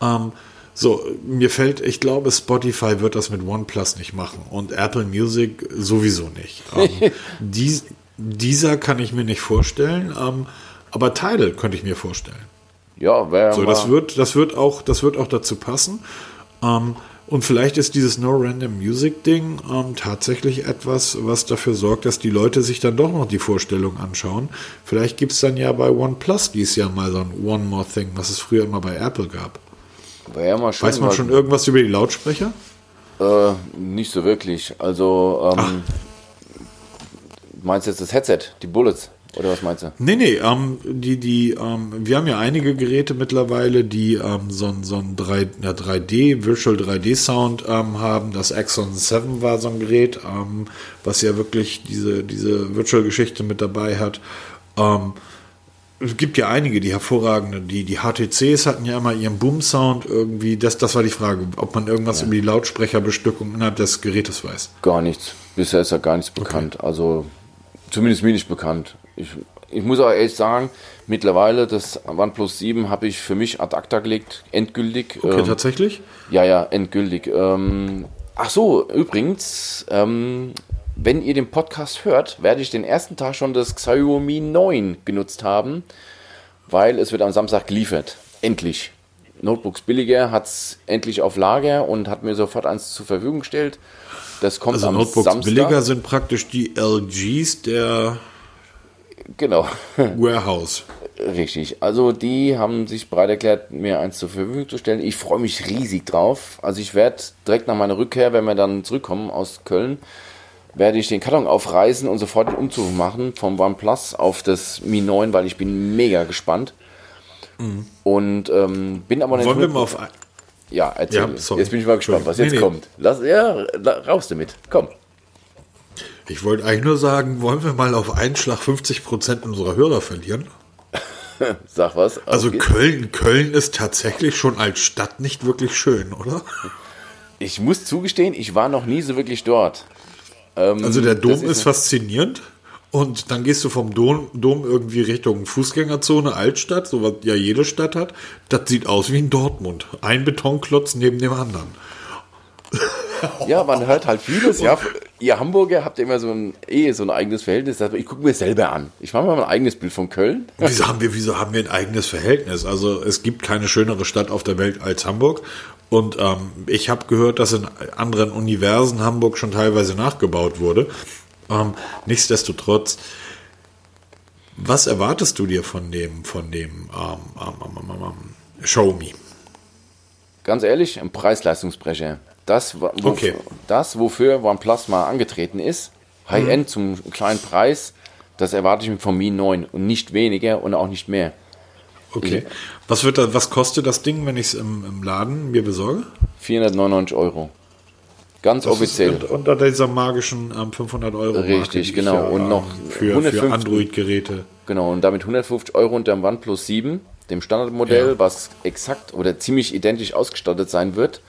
Ähm, so, mir fällt, ich glaube, Spotify wird das mit OnePlus nicht machen und Apple Music sowieso nicht. Ähm, dies, dieser kann ich mir nicht vorstellen, ähm, aber Tidal könnte ich mir vorstellen. ja, wäre So, das wird, das wird auch, das wird auch dazu passen. Ähm, und vielleicht ist dieses No Random Music Ding ähm, tatsächlich etwas, was dafür sorgt, dass die Leute sich dann doch noch die Vorstellung anschauen. Vielleicht gibt es dann ja bei OnePlus dieses Jahr mal so ein One More Thing, was es früher immer bei Apple gab. ja mal schön. Weiß man schon irgendwas über die Lautsprecher? Äh, nicht so wirklich. Also, ähm, meinst du jetzt das Headset, die Bullets? Oder was meinst du? Nee, nee, ähm, die, die, ähm, wir haben ja einige Geräte mittlerweile, die ähm, so ein, so ein 3, ja, 3D, Virtual 3D Sound ähm, haben. Das Axon 7 war so ein Gerät, ähm, was ja wirklich diese, diese Virtual-Geschichte mit dabei hat. Ähm, es gibt ja einige, die hervorragende, die, die HTCs hatten ja immer ihren Boom-Sound irgendwie, das, das war die Frage, ob man irgendwas über die Lautsprecherbestückung innerhalb des Gerätes weiß. Gar nichts. Bisher ist ja gar nichts bekannt. Also, zumindest mir nicht bekannt. Ich, ich muss aber ehrlich sagen, mittlerweile das OnePlus 7 habe ich für mich ad acta gelegt, endgültig. Okay, Ähm, tatsächlich? Ja, ja, endgültig. Ähm, ach so, übrigens, ähm, wenn ihr den Podcast hört, werde ich den ersten Tag schon das Xiaomi 9 genutzt haben, weil es wird am Samstag geliefert. Endlich. Notebooks billiger hat es endlich auf Lager und hat mir sofort eins zur Verfügung gestellt. Das kommt Also am Notebooks Samstag. billiger sind praktisch die LGs der Genau. Warehouse. Richtig. Also die haben sich bereit erklärt, mir eins zur Verfügung zu stellen. Ich freue mich riesig drauf. Also ich werde direkt nach meiner Rückkehr, wenn wir dann zurückkommen aus Köln, werde ich den Karton aufreißen und sofort den Umzug machen vom OnePlus auf das Mi 9, weil ich bin mega gespannt. Und ähm, bin aber nicht Mhm. Wollen wir mal auf Ja, erzähl. Ja, jetzt bin ich mal gespannt, was jetzt Nee, nee. kommt. Lass, ja, raus damit. Komm. Ich wollte eigentlich nur sagen, wollen wir mal auf einen Schlag 50% unserer Hörer verlieren? Sag was. Also geht's. Köln, Köln ist tatsächlich schon als Stadt nicht wirklich schön, oder? ich muss zugestehen, ich war noch nie so wirklich dort. Ähm, Also der Dom das ist, faszinierend und dann gehst du vom Dom, Dom irgendwie Richtung Fußgängerzone, Altstadt, so was ja jede Stadt hat. Das sieht aus wie in Dortmund. Ein Betonklotz neben dem anderen. Ja, man hört halt vieles. Ja, ihr Hamburger habt immer so ein, eh so ein eigenes Verhältnis. Also Ich gucke mir selber an. Ich mache mal mein eigenes Bild von Köln. Wieso haben, wir, wieso haben wir ein eigenes Verhältnis? Also es gibt keine schönere Stadt auf der Welt als Hamburg. Und ähm, ich habe gehört, dass in anderen Universen Hamburg schon teilweise nachgebaut wurde. Ähm, nichtsdestotrotz, was erwartest du dir von dem, von dem ähm, ähm, ähm, ähm, ähm, Show Me? Ganz ehrlich, ein Preis-Leistungsbrecher. Das, wo, Okay. das, wofür OnePlus mal angetreten ist, High-End zum kleinen Preis, das erwarte ich mir vom Mi 9 und nicht weniger und auch nicht mehr. Okay. Was wird da, was kostet das Ding, wenn ich es im, im Laden mir besorge? 499 Euro. Ganz Das offiziell. Unter dieser magischen ähm, 500 Euro. Richtig, genau. Und noch für, für 150 Android-Geräte. Genau, und damit 150 Euro unter dem OnePlus 7, dem Standardmodell, Ja. was exakt oder ziemlich identisch ausgestattet sein wird.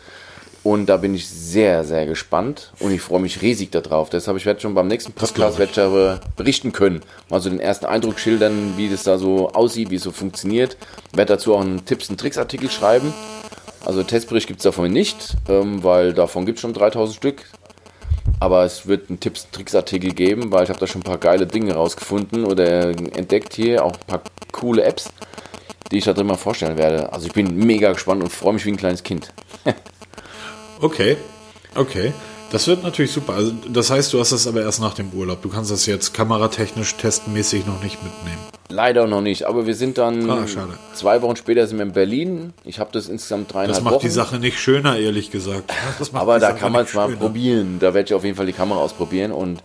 Und da bin ich sehr, sehr gespannt und ich freue mich riesig darauf. Deshalb ich werde schon beim nächsten Podcast ich. Ich berichten können. Mal so den ersten Eindruck schildern, wie das da so aussieht, wie es so funktioniert. Ich werde dazu auch einen Tipps- und Tricks-Artikel schreiben. Also Testbericht gibt es davon nicht, ähm, weil davon gibt es schon 3000 Stück. Aber es wird einen Tipps- und Tricks-Artikel geben, weil ich habe da schon ein paar geile Dinge rausgefunden oder entdeckt hier, auch ein paar coole Apps, die ich da drin mal vorstellen werde. Also ich bin mega gespannt und freue mich wie ein kleines Kind. Okay, okay. Das wird natürlich super. Also, das heißt, du hast das aber erst nach dem Urlaub. Du kannst das jetzt kameratechnisch testmäßig noch nicht mitnehmen. Leider noch nicht, aber wir sind dann ah, zwei Wochen später sind wir in Berlin. Ich habe das insgesamt dreieinhalb Wochen. Das macht Wochen. die Sache nicht schöner, ehrlich gesagt. aber da Sache kann man es mal probieren. Da werde ich auf jeden Fall die Kamera ausprobieren und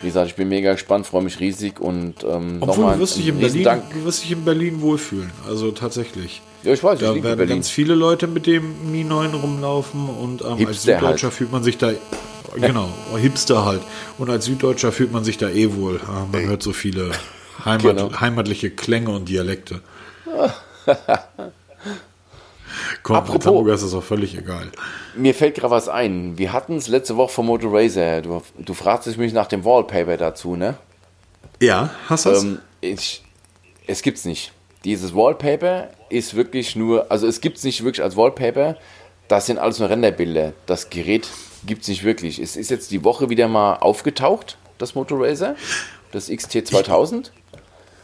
wie gesagt, ich bin mega gespannt, freue mich riesig und ähm, nochmal du wirst dich in Berlin, Dank. du wirst dich in Berlin wohlfühlen. Also tatsächlich. Ja, ich weiß, da ich werden ganz viele Leute mit dem Mi 9 rumlaufen und ähm, als Süddeutscher halt. fühlt man sich da genau Hipster halt und als Süddeutscher fühlt man sich da eh wohl. Man hört so viele Heimat, genau. heimatliche Klänge und Dialekte. Komm, Apropos, Hamburger ist das auch völlig egal. Mir fällt gerade was ein. Wir hatten es letzte Woche vom Motor Racer. Du, du fragst mich nach dem Wallpaper dazu, ne? Ja, hast du ähm, ich, Es gibt's nicht. Dieses Wallpaper ist wirklich nur, also es gibt es nicht wirklich als Wallpaper. Das sind alles nur Renderbilder. Das Gerät gibt es nicht wirklich. Es ist jetzt die Woche wieder mal aufgetaucht, das Motor Racer, das XT2000. Hm,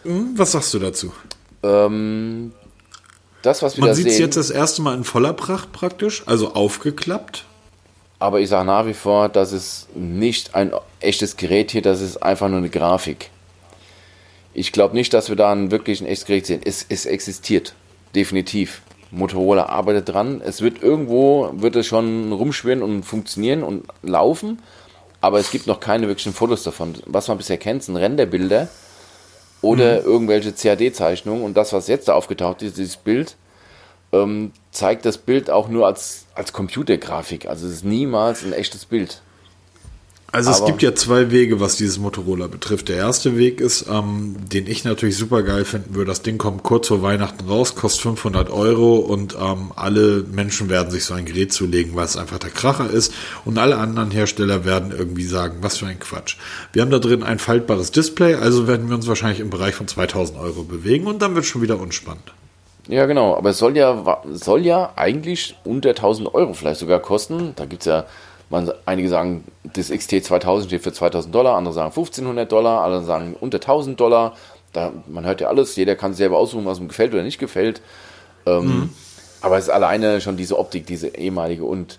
was sagst du dazu? Ähm, das, was wir Man sieht es jetzt das erste Mal in voller Pracht praktisch, also aufgeklappt. Aber ich sage nach wie vor, das ist nicht ein echtes Gerät hier, das ist einfach nur eine Grafik. Ich glaube nicht, dass wir da ein wirklich ein echtes Gerät sehen. Es, es existiert, definitiv. Motorola arbeitet dran. Es wird irgendwo, wird es schon rumschwirren und funktionieren und laufen, aber es gibt noch keine wirklichen Fotos davon. Was man bisher kennt, sind Renderbilder oder mhm. irgendwelche CAD-Zeichnungen. Und das, was jetzt da aufgetaucht ist, dieses Bild, ähm, zeigt das Bild auch nur als, als Computergrafik. Also es ist niemals ein echtes Bild. Also es gibt ja zwei Wege, was dieses Motorola betrifft. Der erste Weg ist, ähm, den ich natürlich super geil finden würde. Das Ding kommt kurz vor Weihnachten raus, kostet 500 Euro und ähm, alle Menschen werden sich so ein Gerät zulegen, weil es einfach der Kracher ist. Und alle anderen Hersteller werden irgendwie sagen, was für ein Quatsch. Wir haben da drin ein faltbares Display, also werden wir uns wahrscheinlich im Bereich von 2000 Euro bewegen und dann wird es schon wieder unspannend. Ja, genau. Aber es soll ja, soll ja eigentlich unter 1000 Euro vielleicht sogar kosten. Da gibt es ja man, einige sagen, das XT2000 steht für 2000 Dollar, andere sagen 1500 Dollar, andere sagen unter 1000 Dollar. Da, man hört ja alles, jeder kann selber aussuchen, was ihm gefällt oder nicht gefällt. Ähm, mhm. Aber es ist alleine schon diese Optik, diese ehemalige und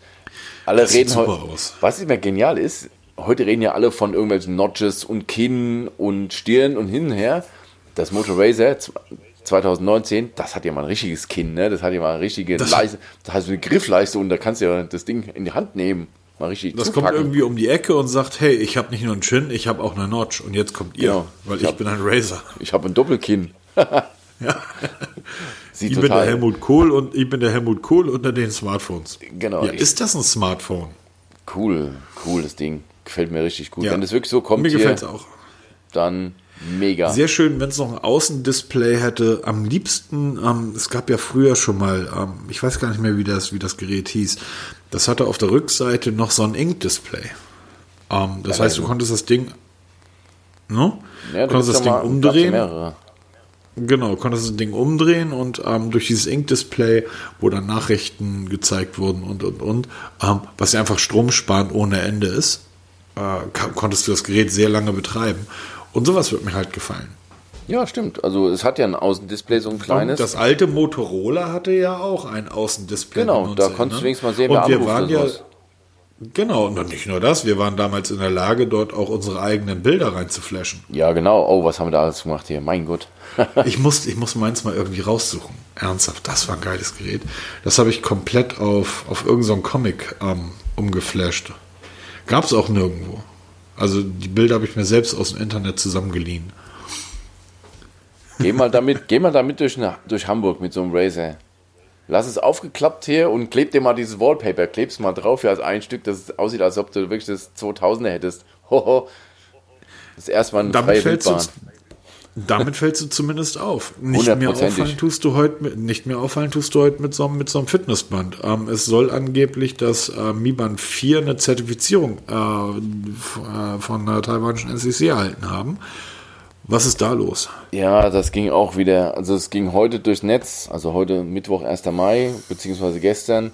alle das reden heute. Was immer genial ist, heute reden ja alle von irgendwelchen Notches und Kinn und Stirn und hin und her. Das Motor Racer 2019, das hat ja mal ein richtiges Kinn, ne? Das hat ja mal eine richtige das Leiste, das heißt eine Griffleiste und da kannst du ja das Ding in die Hand nehmen. Mal richtig Das zupacken. kommt irgendwie um die Ecke und sagt, hey, ich habe nicht nur einen Chin, ich habe auch eine Notch. Und jetzt kommt ihr, genau. weil ich, ich hab, bin ein Razer. Ich habe ein Doppelkinn. ja. Sieht ich bin der Helmut Kohl und ich bin der Helmut Kohl unter den Smartphones. Genau. Ja, ist das ein Smartphone? Cool, cooles Ding. Gefällt mir richtig gut. Ja. Wenn das wirklich so kommt, mir gefällt es auch. Dann Mega. Sehr schön, wenn es noch ein Außendisplay hätte. Am liebsten, ähm, es gab ja früher schon mal, ähm, ich weiß gar nicht mehr, wie das, wie das Gerät hieß. Das hatte auf der Rückseite noch so ein Ink-Display. Ähm, das ja, heißt, du konntest das Ding, ne? Ja, du konntest das Ding umdrehen. Genau, konntest das Ding umdrehen und ähm, durch dieses Ink-Display, wo dann Nachrichten gezeigt wurden und und und, ähm, was ja einfach stromsparend ohne Ende ist, äh, konntest du das Gerät sehr lange betreiben. Und sowas wird mir halt gefallen. Ja, stimmt. Also es hat ja ein Außendisplay, so ein kleines. Und das alte Motorola hatte ja auch ein Außendisplay. Genau, da konntest ne? du wenigstens mal sehen, wer Und wir waren ja, was. Genau, und nicht nur das, wir waren damals in der Lage, dort auch unsere eigenen Bilder reinzuflashen. Ja, genau. Oh, was haben wir da alles gemacht hier? Mein Gott. ich, muss, ich muss meins mal irgendwie raussuchen. Ernsthaft, das war ein geiles Gerät. Das habe ich komplett auf, auf irgendeinen so Comic ähm, umgeflasht. Gab es auch nirgendwo. Also die Bilder habe ich mir selbst aus dem Internet zusammengeliehen. Geh mal damit, geh mal damit durch, durch Hamburg mit so einem Razer. Lass es aufgeklappt hier und kleb dir mal dieses Wallpaper, klebst mal drauf hier als ein Stück, das aussieht, als ob du wirklich das 2000er hättest. Hoho. Das ist erstmal eine damit Wildbahn. Damit fällst du zumindest auf. Nicht mehr auffallen tust du heute mit, nicht mehr auffallen tust du heute mit so, mit so einem Fitnessband. Ähm, es soll angeblich das äh, Mi Band 4 eine Zertifizierung äh, äh von der taiwanischen NCC erhalten haben. Was ist da los? Ja, das ging auch wieder, also es ging heute durchs Netz, also heute Mittwoch, 1. Mai, beziehungsweise gestern.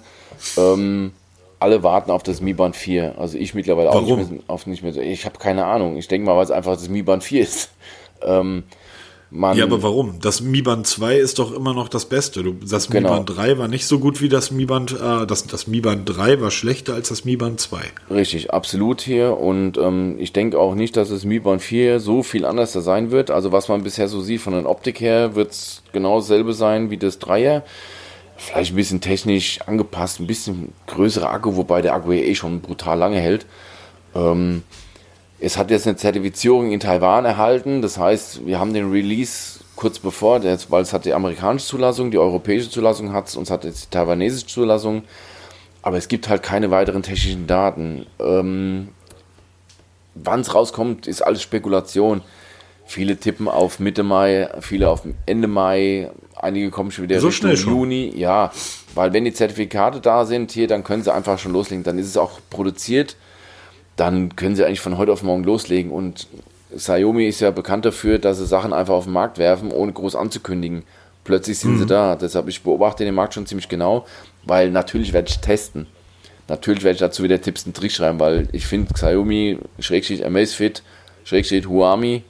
Ähm, alle warten auf das Mi Band 4. Also ich mittlerweile auch Warum? nicht mehr, auf nicht mehr. Ich habe keine Ahnung. Ich denke mal, weil es einfach das Mi Band 4 ist. Ähm, man, ja, aber warum? Das Mi Band 2 ist doch immer noch das Beste. Das genau. Mi Band 3 war nicht so gut wie das Mi Band, äh, das, das Mi Band 3 war schlechter als das Mi Band 2. Richtig, absolut hier. Und ähm, ich denke auch nicht, dass das Mi Band 4 so viel anders sein wird. Also was man bisher so sieht von der Optik her, wird es genau dasselbe sein wie das 3er. Vielleicht ein bisschen technisch angepasst, ein bisschen größerer Akku, wobei der Akku eh schon brutal lange hält. Ähm, es hat jetzt eine Zertifizierung in Taiwan erhalten. Das heißt, wir haben den Release kurz bevor, weil es hat die amerikanische Zulassung, die europäische Zulassung hat es, uns hat jetzt die taiwanesische Zulassung. Aber es gibt halt keine weiteren technischen Daten. Ähm, Wann es rauskommt, ist alles Spekulation. Viele tippen auf Mitte Mai, viele auf Ende Mai, einige kommen schon wieder so Richtung Juni. Ja, weil wenn die Zertifikate da sind hier, dann können sie einfach schon loslegen. Dann ist es auch produziert dann können sie eigentlich von heute auf morgen loslegen. Und Xiaomi ist ja bekannt dafür, dass sie Sachen einfach auf den Markt werfen, ohne groß anzukündigen. Plötzlich sind mhm. sie da. Deshalb ich beobachte den Markt schon ziemlich genau, weil natürlich werde ich testen. Natürlich werde ich dazu wieder Tipps und Tricks schreiben, weil ich finde Xiaomi, Schrägstrich Amazfit, Schrägstrich Huami,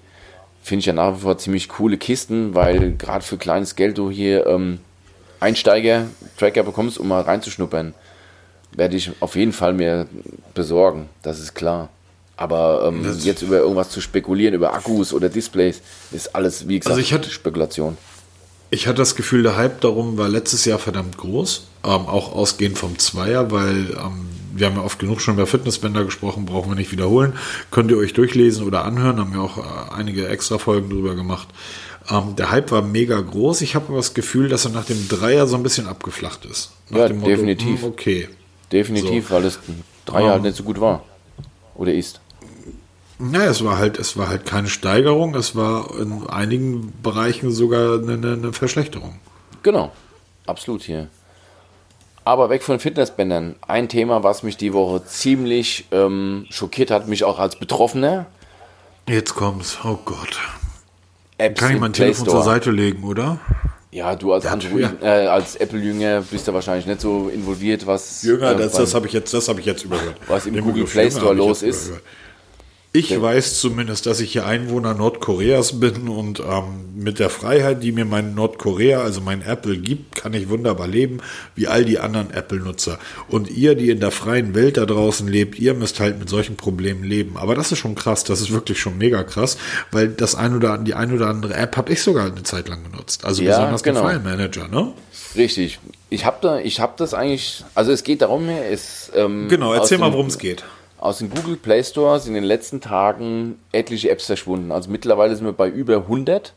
finde ich ja nach wie vor ziemlich coole Kisten, weil gerade für kleines Geld du hier ähm, Einsteiger-Tracker bekommst, um mal reinzuschnuppern werde ich auf jeden Fall mir besorgen, das ist klar. Aber ähm, jetzt über irgendwas zu spekulieren, über Akkus oder Displays, ist alles, wie gesagt, also ich hatte, Spekulation. Ich hatte das Gefühl, der Hype darum war letztes Jahr verdammt groß, ähm, auch ausgehend vom Zweier, weil ähm, wir haben ja oft genug schon über Fitnessbänder gesprochen, brauchen wir nicht wiederholen. Könnt ihr euch durchlesen oder anhören, haben wir auch äh, einige extra Folgen drüber gemacht. Ähm, der Hype war mega groß. Ich habe aber das Gefühl, dass er nach dem Dreier so ein bisschen abgeflacht ist. Nach ja, definitiv. Motto, hm, okay, Definitiv, so. weil es drei Jahre um, nicht so gut war. Oder ist. Naja, es war halt, es war halt keine Steigerung, es war in einigen Bereichen sogar eine, eine Verschlechterung. Genau, absolut hier. Aber weg von Fitnessbändern. Ein Thema, was mich die Woche ziemlich ähm, schockiert hat, mich auch als Betroffener. Jetzt kommt's, oh Gott. Apps Kann ich mein Telefon zur Seite legen, oder? Ja, du als, Android, äh, als Apple-Jünger bist du wahrscheinlich nicht so involviert, was. Jünger, äh, das, das habe ich, jetzt, hab ich jetzt überhört. Was im Google Play Store los ist. Überhört. Ich ja. weiß zumindest, dass ich hier Einwohner Nordkoreas bin und ähm, mit der Freiheit, die mir mein Nordkorea, also mein Apple gibt, kann ich wunderbar leben, wie all die anderen Apple-Nutzer. Und ihr, die in der freien Welt da draußen lebt, ihr müsst halt mit solchen Problemen leben. Aber das ist schon krass, das ist wirklich schon mega krass, weil das ein oder die ein oder andere App habe ich sogar eine Zeit lang genutzt. Also ja, besonders genau. den File Manager, ne? Richtig. Ich habe da, ich habe das eigentlich, also es geht darum, es ähm, genau. Erzähl mal, worum es geht aus dem Google Play Store sind in den letzten Tagen etliche Apps verschwunden. Also mittlerweile sind wir bei über 100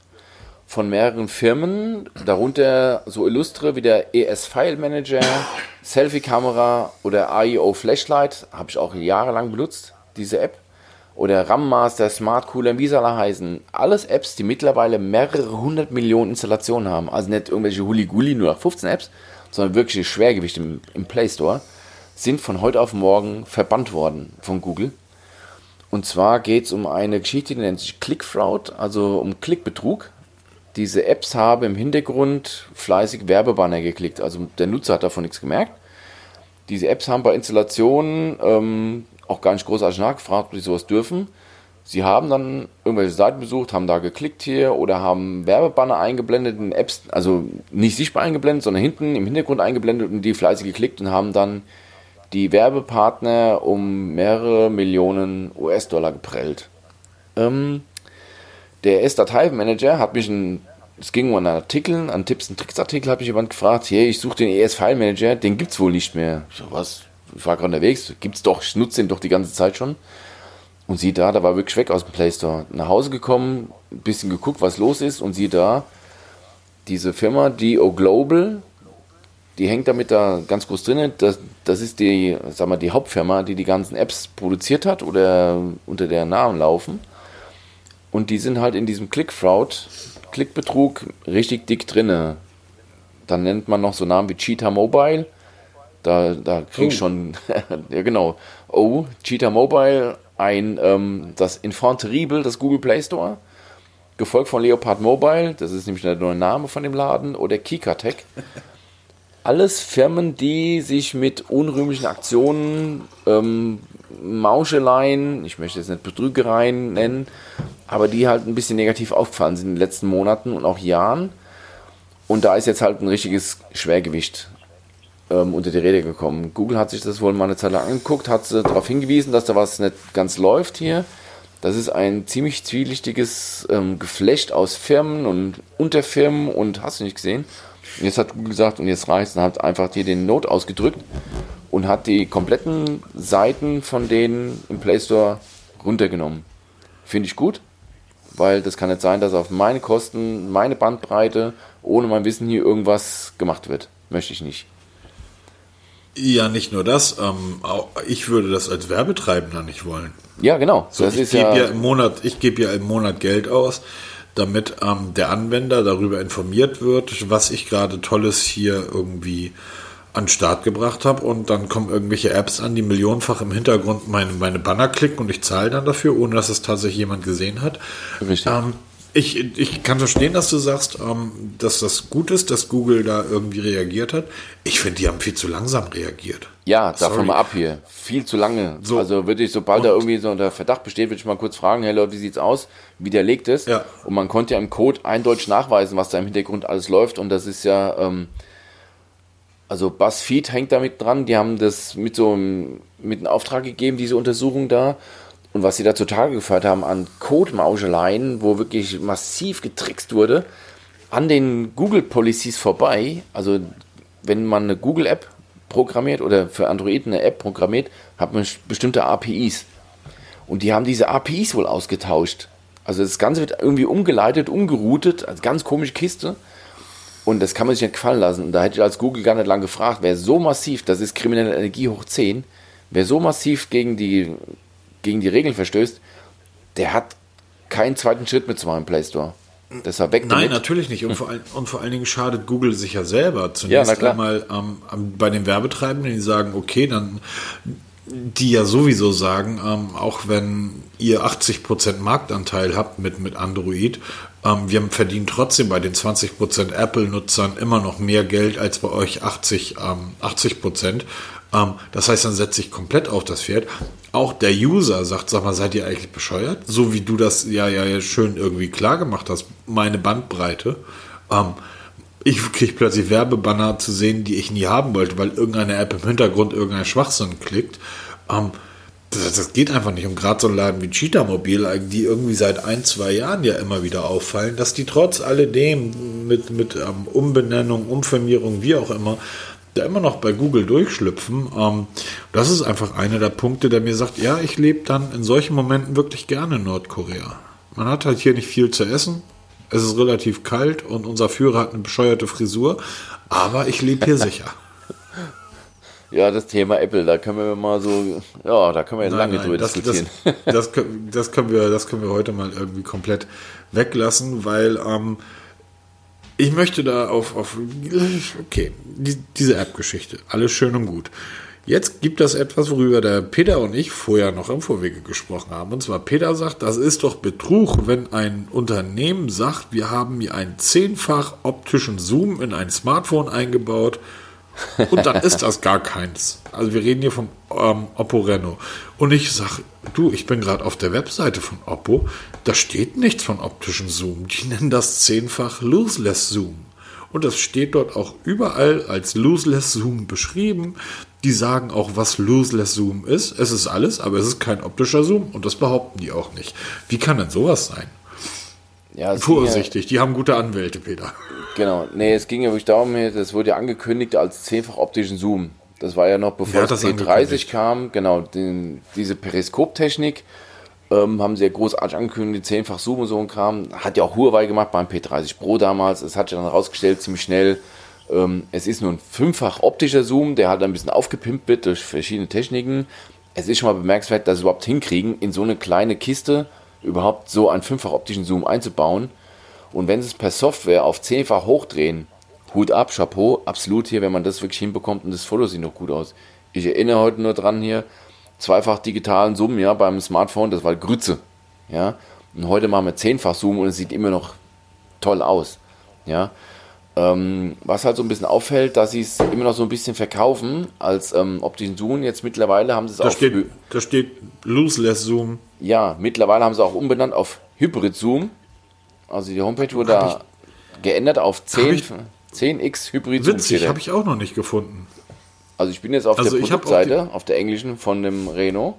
von mehreren Firmen, darunter so illustre wie der ES File Manager, Selfie Kamera oder AIO Flashlight, habe ich auch jahrelang benutzt, diese App. Oder RAM Master, Smart Cooler, wie soll er heißen. Alles Apps, die mittlerweile mehrere hundert Millionen Installationen haben. Also nicht irgendwelche Huli-Gulli, nur 15 Apps, sondern wirklich Schwergewicht im, im Play Store sind von heute auf morgen verbannt worden von Google. Und zwar geht es um eine Geschichte, die nennt sich Clickfraud, also um Klickbetrug. Diese Apps haben im Hintergrund fleißig Werbebanner geklickt, also der Nutzer hat davon nichts gemerkt. Diese Apps haben bei Installationen ähm, auch gar nicht großartig nachgefragt, ob sie sowas dürfen. Sie haben dann irgendwelche Seiten besucht, haben da geklickt hier oder haben Werbebanner eingeblendet in Apps, also nicht sichtbar eingeblendet, sondern hinten im Hintergrund eingeblendet und die fleißig geklickt und haben dann die Werbepartner um mehrere Millionen US-Dollar geprellt. Ähm, der S-Dateimanager hat mich ein, es ging um einen Artikel, einen Tipps und Tricks Artikel, habe ich jemand gefragt, hey, ich suche den ES-File-Manager, den gibt es wohl nicht mehr. Ich so, was? Ich war gerade unterwegs, gibt's doch, ich nutze den doch die ganze Zeit schon. Und sieh da, da war wirklich weg aus dem Play Store. Nach Hause gekommen, ein bisschen geguckt, was los ist und sieh da, diese Firma, die O Global, die hängt damit da ganz groß drin. Das, das ist die, sag mal, die Hauptfirma, die die ganzen Apps produziert hat oder unter deren Namen laufen. Und die sind halt in diesem Click-Fraud, Klickbetrug richtig dick drinne. Dann nennt man noch so Namen wie Cheetah Mobile. Da, da krieg ich oh. schon, ja genau. Oh, Cheetah Mobile, ein ähm, das Enfant Terrible des Google Play Store, gefolgt von Leopard Mobile, das ist nämlich der neue Name von dem Laden, oder Kikatech. Alles Firmen, die sich mit unrühmlichen Aktionen, ähm, Mauscheleien, ich möchte jetzt nicht Betrügereien nennen, aber die halt ein bisschen negativ aufgefallen sind in den letzten Monaten und auch Jahren. Und da ist jetzt halt ein richtiges Schwergewicht ähm, unter die Rede gekommen. Google hat sich das wohl mal eine Zeit lang angeguckt, hat darauf hingewiesen, dass da was nicht ganz läuft hier. Das ist ein ziemlich zwielichtiges ähm, Geflecht aus Firmen und Unterfirmen und hast du nicht gesehen. Und jetzt hat Google gesagt, und jetzt reicht es, und hat einfach hier den Not ausgedrückt und hat die kompletten Seiten von denen im Play Store runtergenommen. Finde ich gut, weil das kann nicht sein, dass auf meine Kosten, meine Bandbreite, ohne mein Wissen hier irgendwas gemacht wird. Möchte ich nicht. Ja, nicht nur das. Ähm, ich würde das als Werbetreibender nicht wollen. Ja, genau. So, das ich gebe ja, ja, im Monat, ich gebe ja im Monat Geld aus, damit ähm, der Anwender darüber informiert wird, was ich gerade Tolles hier irgendwie an Start gebracht habe und dann kommen irgendwelche Apps an, die millionenfach im Hintergrund meine, meine Banner klicken und ich zahle dann dafür, ohne dass es tatsächlich jemand gesehen hat. Richtig. Ähm, ich, ich kann verstehen, dass du sagst, ähm, dass das gut ist, dass Google da irgendwie reagiert hat. Ich finde, die haben viel zu langsam reagiert. Ja, davon mal ab hier. Viel zu lange. So. Also würde ich, sobald da irgendwie so der Verdacht besteht, würde ich mal kurz fragen, hey Leute, wie sieht's aus? Widerlegt es? Ja. Und man konnte ja im Code eindeutig nachweisen, was da im Hintergrund alles läuft. Und das ist ja, ähm, also BuzzFeed hängt damit dran. Die haben das mit so einem, mit einem Auftrag gegeben, diese Untersuchung da. Und was sie da zutage gefördert haben an Code-Mauscheleien, wo wirklich massiv getrickst wurde, an den Google-Policies vorbei. Also, wenn man eine Google-App programmiert oder für Android eine App programmiert, hat man bestimmte APIs. Und die haben diese APIs wohl ausgetauscht. Also, das Ganze wird irgendwie umgeleitet, umgeroutet, als ganz komische Kiste. Und das kann man sich nicht gefallen lassen. Und da hätte ich als Google gar nicht lange gefragt, wer so massiv, das ist kriminelle Energie hoch 10, wer so massiv gegen die gegen die Regeln verstößt, der hat keinen zweiten Schritt mit zu machen im Play Store. Deshalb weg Nein, damit. natürlich nicht. Und vor, allen, und vor allen Dingen schadet Google sich ja selber. Zunächst ja, einmal ähm, bei den Werbetreibenden, die sagen, okay, dann die ja sowieso sagen, ähm, auch wenn ihr 80% Marktanteil habt mit, mit Android, ähm, wir verdienen trotzdem bei den 20% Apple-Nutzern immer noch mehr Geld als bei euch 80, ähm, 80%. Ähm, das heißt, dann setze ich komplett auf das Pferd. Auch der User sagt, sag mal, seid ihr eigentlich bescheuert? So wie du das ja, ja, ja schön irgendwie klar gemacht hast, meine Bandbreite. Ähm, ich kriege plötzlich Werbebanner zu sehen, die ich nie haben wollte, weil irgendeine App im Hintergrund irgendein Schwachsinn klickt. Ähm, das, das, geht einfach nicht. Und gerade so ein Laden wie Cheetah Mobil, die irgendwie seit ein, zwei Jahren ja immer wieder auffallen, dass die trotz alledem mit, mit ähm, Umbenennung, Umfirmierung, wie auch immer, da immer noch bei Google durchschlüpfen. Ähm, das ist einfach einer der Punkte, der mir sagt, ja, ich lebe dann in solchen Momenten wirklich gerne in Nordkorea. Man hat halt hier nicht viel zu essen. Es ist relativ kalt und unser Führer hat eine bescheuerte Frisur, aber ich lebe hier sicher. Ja, das Thema Apple, da können wir mal so, ja, da können wir nein, lange nein, drüber das, diskutieren. Das, das, das, können wir, das können wir heute mal irgendwie komplett weglassen, weil ähm, ich möchte da auf, auf okay, die, diese App-Geschichte, alles schön und gut. Jetzt gibt es etwas, worüber der Peter und ich vorher noch im Vorwege gesprochen haben. Und zwar Peter sagt, das ist doch Betrug, wenn ein Unternehmen sagt, wir haben hier einen zehnfach optischen Zoom in ein Smartphone eingebaut und dann ist das gar keins. Also wir reden hier vom ähm, Oppo Reno. Und ich sage, du, ich bin gerade auf der Webseite von Oppo, da steht nichts von optischen Zoom. Die nennen das zehnfach Loseless Zoom. Und das steht dort auch überall als Loseless Zoom beschrieben. Die sagen auch, was Loseless Zoom ist. Es ist alles, aber es ist kein optischer Zoom und das behaupten die auch nicht. Wie kann denn sowas sein? Ja, Vorsichtig, ja, die haben gute Anwälte, Peter. Genau, nee, es ging ja wirklich darum, das wurde ja angekündigt als zehnfach optischen Zoom. Das war ja noch bevor ja, das T30 kam, genau, den, diese Periskoptechnik ähm, haben sie ja großartig angekündigt, zehnfach Zoom und so ein Kram. Hat ja auch Huawei gemacht beim P30 Pro damals. Es hat sich dann herausgestellt, ziemlich schnell, ähm, es ist nur ein fünffach optischer Zoom, der halt ein bisschen aufgepimpt wird durch verschiedene Techniken. Es ist schon mal bemerkenswert, dass sie überhaupt hinkriegen, in so eine kleine Kiste überhaupt so einen fünffach optischen Zoom einzubauen. Und wenn sie es per Software auf zehnfach hochdrehen, Hut ab, Chapeau, absolut hier, wenn man das wirklich hinbekommt und das Foto sieht noch gut aus. Ich erinnere heute nur dran hier, zweifach digitalen Zoom, ja, beim Smartphone, das war Grütze, ja. Und heute machen wir zehnfach Zoom und es sieht immer noch toll aus, ja. Ähm, was halt so ein bisschen auffällt, dass sie es immer noch so ein bisschen verkaufen als ähm, optischen Zoom. Jetzt mittlerweile haben sie es Da auch. steht, da steht Loseless Zoom. Ja, mittlerweile haben sie auch umbenannt auf Hybrid Zoom. Also die Homepage wurde da geändert auf 10, ich- 10x Hybrid Zoom. Witzig, habe ich auch noch nicht gefunden. Also ich bin jetzt auf Also der Produktseite, auf der englischen von dem Renault.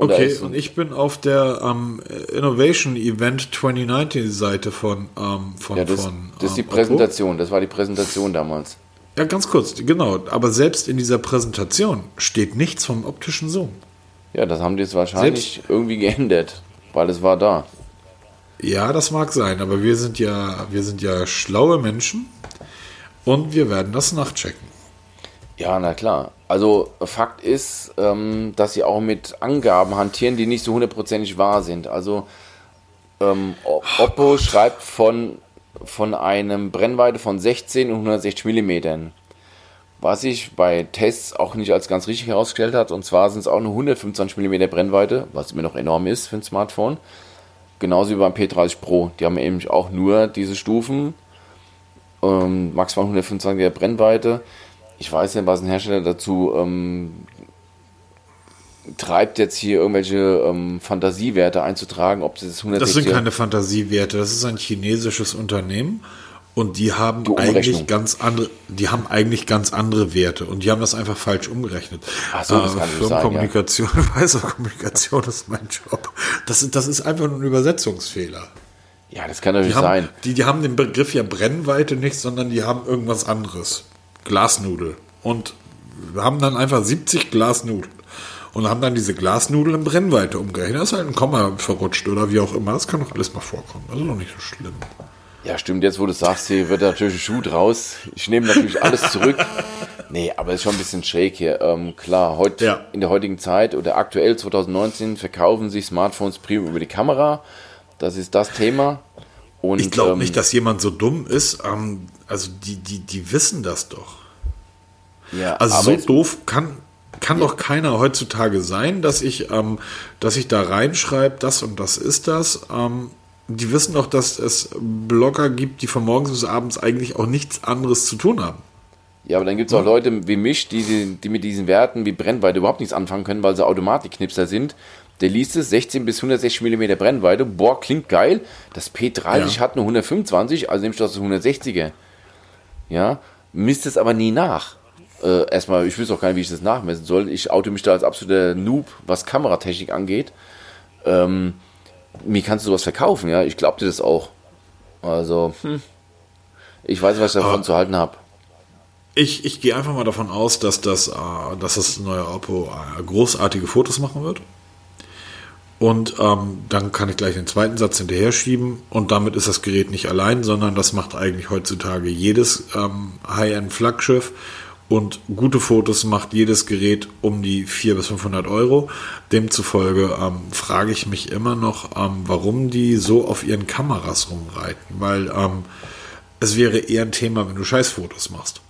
Da Okay, und ich bin auf der ähm, Innovation Event 2019 Seite von, ähm, von, Ja, das, von das ist die ähm, Präsentation, das war die Präsentation damals. Ja, ganz kurz, genau. Aber selbst in dieser Präsentation steht nichts vom optischen Zoom. Ja, das haben die jetzt wahrscheinlich irgendwie geändert, weil es war da. Ja, das mag sein, aber wir sind ja, wir sind ja schlaue Menschen und wir werden das nachchecken. Ja, na klar. Also Fakt ist, ähm, dass sie auch mit Angaben hantieren, die nicht so hundertprozentig wahr sind. Also ähm, O- Oppo schreibt von, von einem Brennweite von 16 und 160 Millimetern. Was sich bei Tests auch nicht als ganz richtig herausgestellt hat. Und zwar sind es auch nur 125 Millimeter Brennweite, was immer noch enorm ist für ein Smartphone. Genauso wie beim P30 Pro. Die haben eben auch nur diese Stufen. Ähm, maximal 125er Brennweite. Ich weiß nicht, was ein Hersteller dazu ähm, treibt, jetzt hier irgendwelche ähm, Fantasiewerte einzutragen, ob das 160 Das sind keine Fantasiewerte, das ist ein chinesisches Unternehmen und die haben Die eigentlich ganz andere, die haben eigentlich ganz andere Werte und die haben das einfach falsch umgerechnet. Ach so, das kann nicht sein, Firmenkommunikation, weiße Kommunikation ist mein Job. Das, ist- das ist einfach nur ein Übersetzungsfehler. Ja, das kann natürlich Die haben, sein. die, die haben den Begriff ja Brennweite nicht, sondern die haben irgendwas anderes. Glasnudel. Und wir haben dann einfach 70 Glasnudeln. Und haben dann diese Glasnudel in Brennweite umgerechnet. Da ist halt ein Komma verrutscht oder wie auch immer. Das kann doch alles mal vorkommen. Das ist doch nicht so schlimm. Ja, stimmt. Jetzt, wo du sagst, hier wird natürlich ein Schuh draus. Ich nehme natürlich alles zurück. Nee, aber ist schon ein bisschen schräg hier. Ähm, klar, heute Ja. in der heutigen Zeit oder aktuell 2019 verkaufen sich Smartphones primär über die Kamera. Das ist das Thema. Und, Ich glaube ähm, nicht, dass jemand so dumm ist. Ähm, also die, die, die wissen das doch. Ja, Also so doof kann, kann doch keiner heutzutage sein, dass ich, ähm, dass ich da reinschreibe, das und das ist das. Ähm, die wissen doch, dass es Blogger gibt, die von morgens bis abends eigentlich auch nichts anderes zu tun haben. Ja, aber dann gibt es auch Leute wie mich, die, die, mit diesen Werten wie Brennweite überhaupt nichts anfangen können, weil sie Automatiknipser sind. Der liest es, 16 bis 160 mm Brennweite. Boah, klingt geil. Das P30 Ja. hat nur 125, also nehme ich das 160er. Ja, misst es aber nie nach. Äh, erstmal, ich wüsste auch gar nicht, wie ich das nachmessen soll. Ich auto mich da als absoluter Noob, was Kameratechnik angeht. Ähm, mir kannst du sowas verkaufen, ja. Ich glaub dir das auch. Also, hm. ich weiß, was ich davon Aber- zu halten habe. Ich, ich gehe einfach mal davon aus, dass das, äh, dass das neue Oppo äh, großartige Fotos machen wird. Und ähm, dann kann ich gleich den zweiten Satz hinterher schieben. Und damit ist das Gerät nicht allein, sondern das macht eigentlich heutzutage jedes ähm, High-End-Flaggschiff. Und gute Fotos macht jedes Gerät um die 400 bis 500 Euro. Demzufolge ähm, frage ich mich immer noch, ähm, warum die so auf ihren Kameras rumreiten. Weil ähm, es wäre eher ein Thema, wenn du Scheißfotos machst.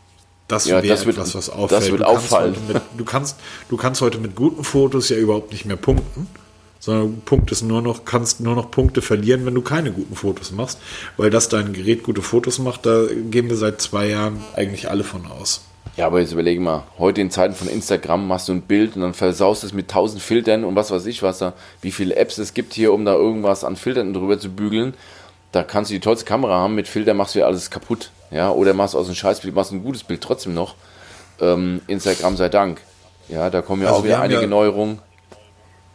Das Ja, wäre das etwas, was das auffällt. wird du, kannst auffallen. heute mit, du, kannst, du kannst heute mit guten Fotos ja überhaupt nicht mehr punkten, sondern du punktest nur noch, kannst nur noch Punkte verlieren, wenn du keine guten Fotos machst, weil das dein Gerät gute Fotos macht, da gehen wir seit zwei Jahren eigentlich alle von aus. Ja, aber jetzt überlege mal, heute in Zeiten von Instagram machst du ein Bild und dann versaust es mit tausend Filtern und was weiß ich was da, wie viele Apps es gibt hier, um da irgendwas an Filtern drüber zu bügeln. Da kannst du die tollste Kamera haben, mit Filtern machst du ja alles kaputt. Ja, oder machst aus einem Scheißbild, machst ein gutes Bild trotzdem noch. Ähm, Instagram sei Dank. Ja, da kommen ja Also auch wieder einige ja- Neuerungen.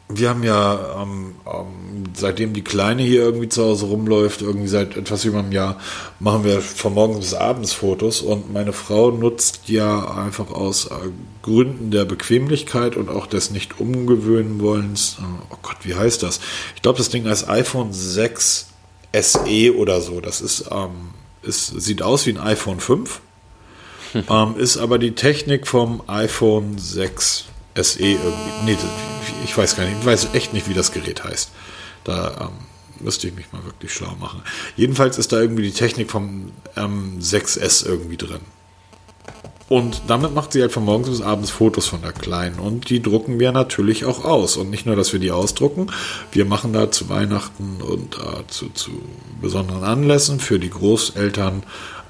Wir haben ja, ähm, ähm, seitdem die Kleine hier irgendwie zu Hause rumläuft, irgendwie seit etwas über einem Jahr, machen wir von morgens bis abends Fotos und meine Frau nutzt ja einfach aus äh, Gründen der Bequemlichkeit und auch des nicht umgewöhnen wollens, äh, oh Gott, wie heißt das? Ich glaube, das Ding heißt iPhone 6 SE oder so. Das ist, ähm, ist sieht aus wie ein iPhone 5, ähm, ist aber die Technik vom iPhone 6 SE irgendwie. Nee, ich weiß gar nicht, ich weiß echt nicht, wie das Gerät heißt. Da ähm, müsste ich mich mal wirklich schlau machen. Jedenfalls ist da irgendwie die Technik vom ähm, 6S irgendwie drin. Und damit macht sie halt von morgens bis abends Fotos von der Kleinen. Und die drucken wir natürlich auch aus. Und nicht nur, dass wir die ausdrucken, wir machen da zu Weihnachten und äh, zu, zu, besonderen Anlässen für die Großeltern,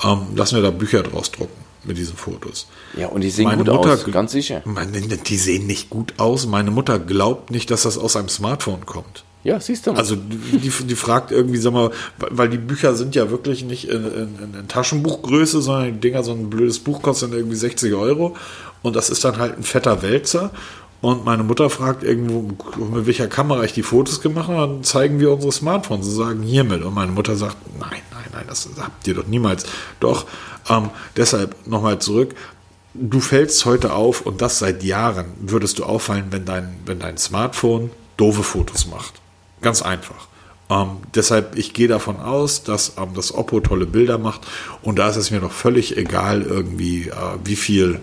ähm, lassen wir da Bücher draus drucken mit diesen Fotos. Ja, und die sehen meine gut Mutter, aus, ganz sicher. Meine, die sehen nicht gut aus. Meine Mutter glaubt nicht, dass das aus einem Smartphone kommt. Ja, siehst du mal. Also die, die fragt irgendwie, sag mal, weil die Bücher sind ja wirklich nicht in, in, in Taschenbuchgröße, sondern die Dinger, so ein blödes Buch kostet dann irgendwie 60 Euro und das ist dann halt ein fetter Wälzer. Und meine Mutter fragt irgendwo, mit welcher Kamera ich die Fotos gemacht habe, dann zeigen wir unsere Smartphones. Sie sagen hiermit. Und meine Mutter sagt, nein, nein, das habt ihr doch niemals. Doch, ähm, deshalb nochmal zurück. Du fällst heute auf und das seit Jahren würdest du auffallen, wenn dein, wenn dein Smartphone doofe Fotos macht. Ganz einfach. Ähm, deshalb, ich gehe davon aus, dass ähm, das Oppo tolle Bilder macht und da ist es mir doch völlig egal irgendwie, äh, wie viel,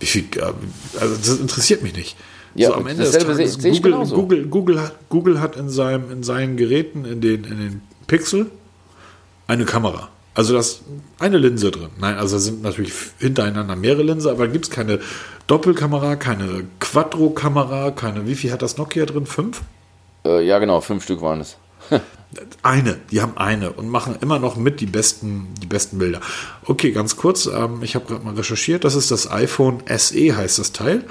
wie viel, äh, also das interessiert mich nicht. Ja, so, am Ende des Tages, Google, Google, Google, hat, Google hat in, seinem, in seinen Geräten, in den, in den Pixel, eine Kamera. Also das eine Linse drin. Nein, also sind natürlich hintereinander mehrere Linsen, aber gibt es keine Doppelkamera, keine Quattro-Kamera, keine, wie viel hat das Nokia drin? Fünf? Äh, ja, genau, fünf Stück waren es. eine, die haben eine und machen immer noch mit die besten, die besten Bilder. Okay, ganz kurz, ähm, ich habe gerade mal recherchiert, das ist das iPhone SE, heißt das Teil.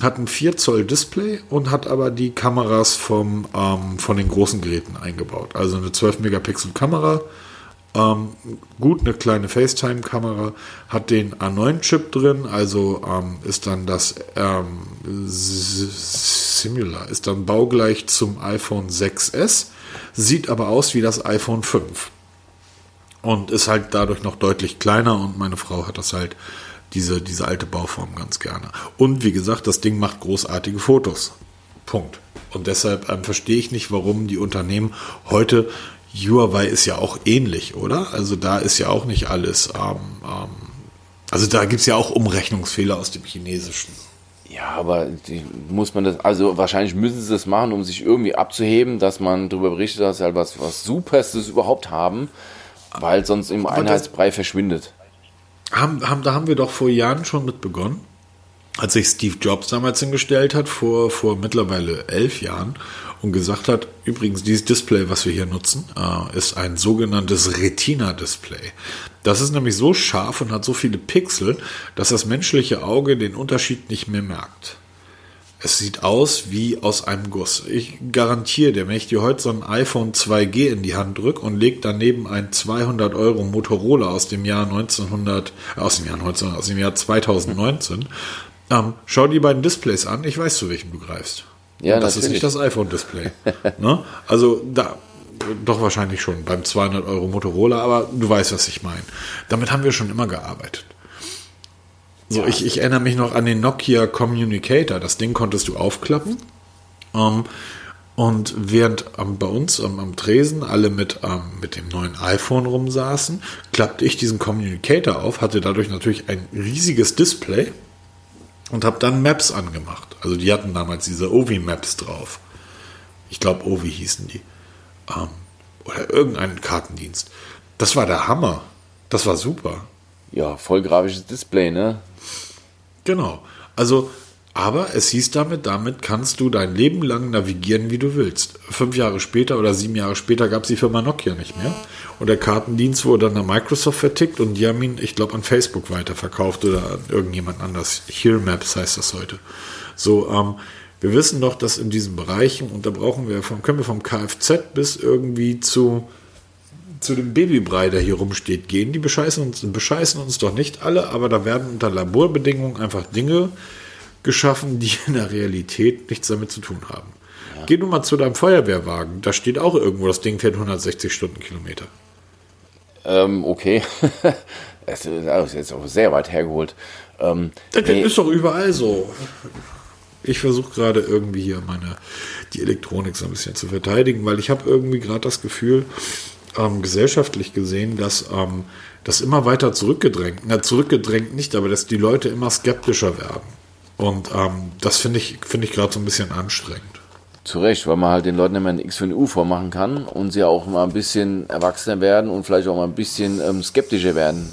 Hat ein 4 Zoll Display und hat aber die Kameras vom, ähm, von den großen Geräten eingebaut. Also eine 12 Megapixel Kamera, ähm, gut, eine kleine FaceTime-Kamera, hat den A9-Chip drin, also ähm, ist dann das ähm, Similar, ist dann baugleich zum iPhone 6S, sieht aber aus wie das iPhone 5 und ist halt dadurch noch deutlich kleiner und meine Frau hat das halt diese, diese alte Bauform ganz gerne. Und wie gesagt, das Ding macht großartige Fotos. Punkt. Und deshalb ähm, verstehe ich nicht, warum die Unternehmen heute Huawei ist ja auch ähnlich, oder? Also da ist ja auch nicht alles. Ähm, ähm, also da gibt es ja auch Umrechnungsfehler aus dem Chinesischen. Ja, aber muss man das, also wahrscheinlich müssen sie das machen, um sich irgendwie abzuheben, dass man darüber berichtet, dass sie halt was, was Superstes überhaupt haben, weil sonst im Einheitsbrei verschwindet. Haben, haben, da haben wir doch vor Jahren schon mit begonnen, als sich Steve Jobs damals hingestellt hat, vor, vor mittlerweile elf Jahren, und gesagt hat, übrigens, dieses Display, was wir hier nutzen, äh, ist ein sogenanntes Retina-Display. Das ist nämlich so scharf und hat so viele Pixel, dass das menschliche Auge den Unterschied nicht mehr merkt. Es sieht aus wie aus einem Guss. Ich garantiere dir, wenn ich dir heute so ein iPhone 2G in die Hand drücke und leg daneben ein 200 Euro Motorola aus dem Jahr 1900, aus dem Jahr 19, aus dem Jahr 2019, ähm, schau die beiden Displays an, ich weiß, zu welchem du greifst. Ja, das natürlich. ist nicht das iPhone-Display. ne? Also da, doch wahrscheinlich schon beim 200 Euro Motorola, aber du weißt, was ich meine. Damit haben wir schon immer gearbeitet. So, ja. ich, ich erinnere mich noch an den Nokia Communicator. Das Ding konntest du aufklappen. Ähm, und während ähm, bei uns ähm, am Tresen alle mit, ähm, mit dem neuen iPhone rumsaßen, klappte ich diesen Communicator auf, hatte dadurch natürlich ein riesiges Display und habe dann Maps angemacht. Also die hatten damals diese Ovi-Maps drauf. Ich glaube, Ovi hießen die. Ähm, oder irgendeinen Kartendienst. Das war der Hammer. Das war super. Ja, voll grafisches Display, ne? Genau. Also aber es hieß damit, damit kannst du dein Leben lang navigieren, wie du willst. Fünf Jahre später oder sieben Jahre später gab es die Firma Nokia nicht mehr. Und der Kartendienst wurde dann an Microsoft vertickt und die haben ihn, ich glaube, an Facebook weiterverkauft oder an irgendjemand anders. Here Maps heißt das heute. So, ähm, wir wissen doch, dass in diesen Bereichen, und da brauchen wir vom, können wir vom Kfz bis irgendwie zu, zu dem Babybrei, der hier rumsteht, gehen. Die bescheißen uns, bescheißen uns doch nicht alle, aber da werden unter Laborbedingungen einfach Dinge geschaffen, die in der Realität nichts damit zu tun haben. Ja. Geh nun mal zu deinem Feuerwehrwagen. Da steht auch irgendwo, das Ding fährt 160 Stundenkilometer. Ähm, okay. das ist jetzt auch sehr weit hergeholt. Ähm, das nee. ist doch überall so. Ich versuche gerade irgendwie hier meine die Elektronik so ein bisschen zu verteidigen, weil ich habe irgendwie gerade das Gefühl, ähm, gesellschaftlich gesehen, dass ähm, das immer weiter zurückgedrängt, na zurückgedrängt nicht, aber dass die Leute immer skeptischer werden. Und ähm, das finde ich, finde ich gerade so ein bisschen anstrengend. Zu Recht, weil man halt den Leuten immer ein X für ein U vormachen kann und sie auch mal ein bisschen erwachsener werden und vielleicht auch mal ein bisschen ähm, skeptischer werden.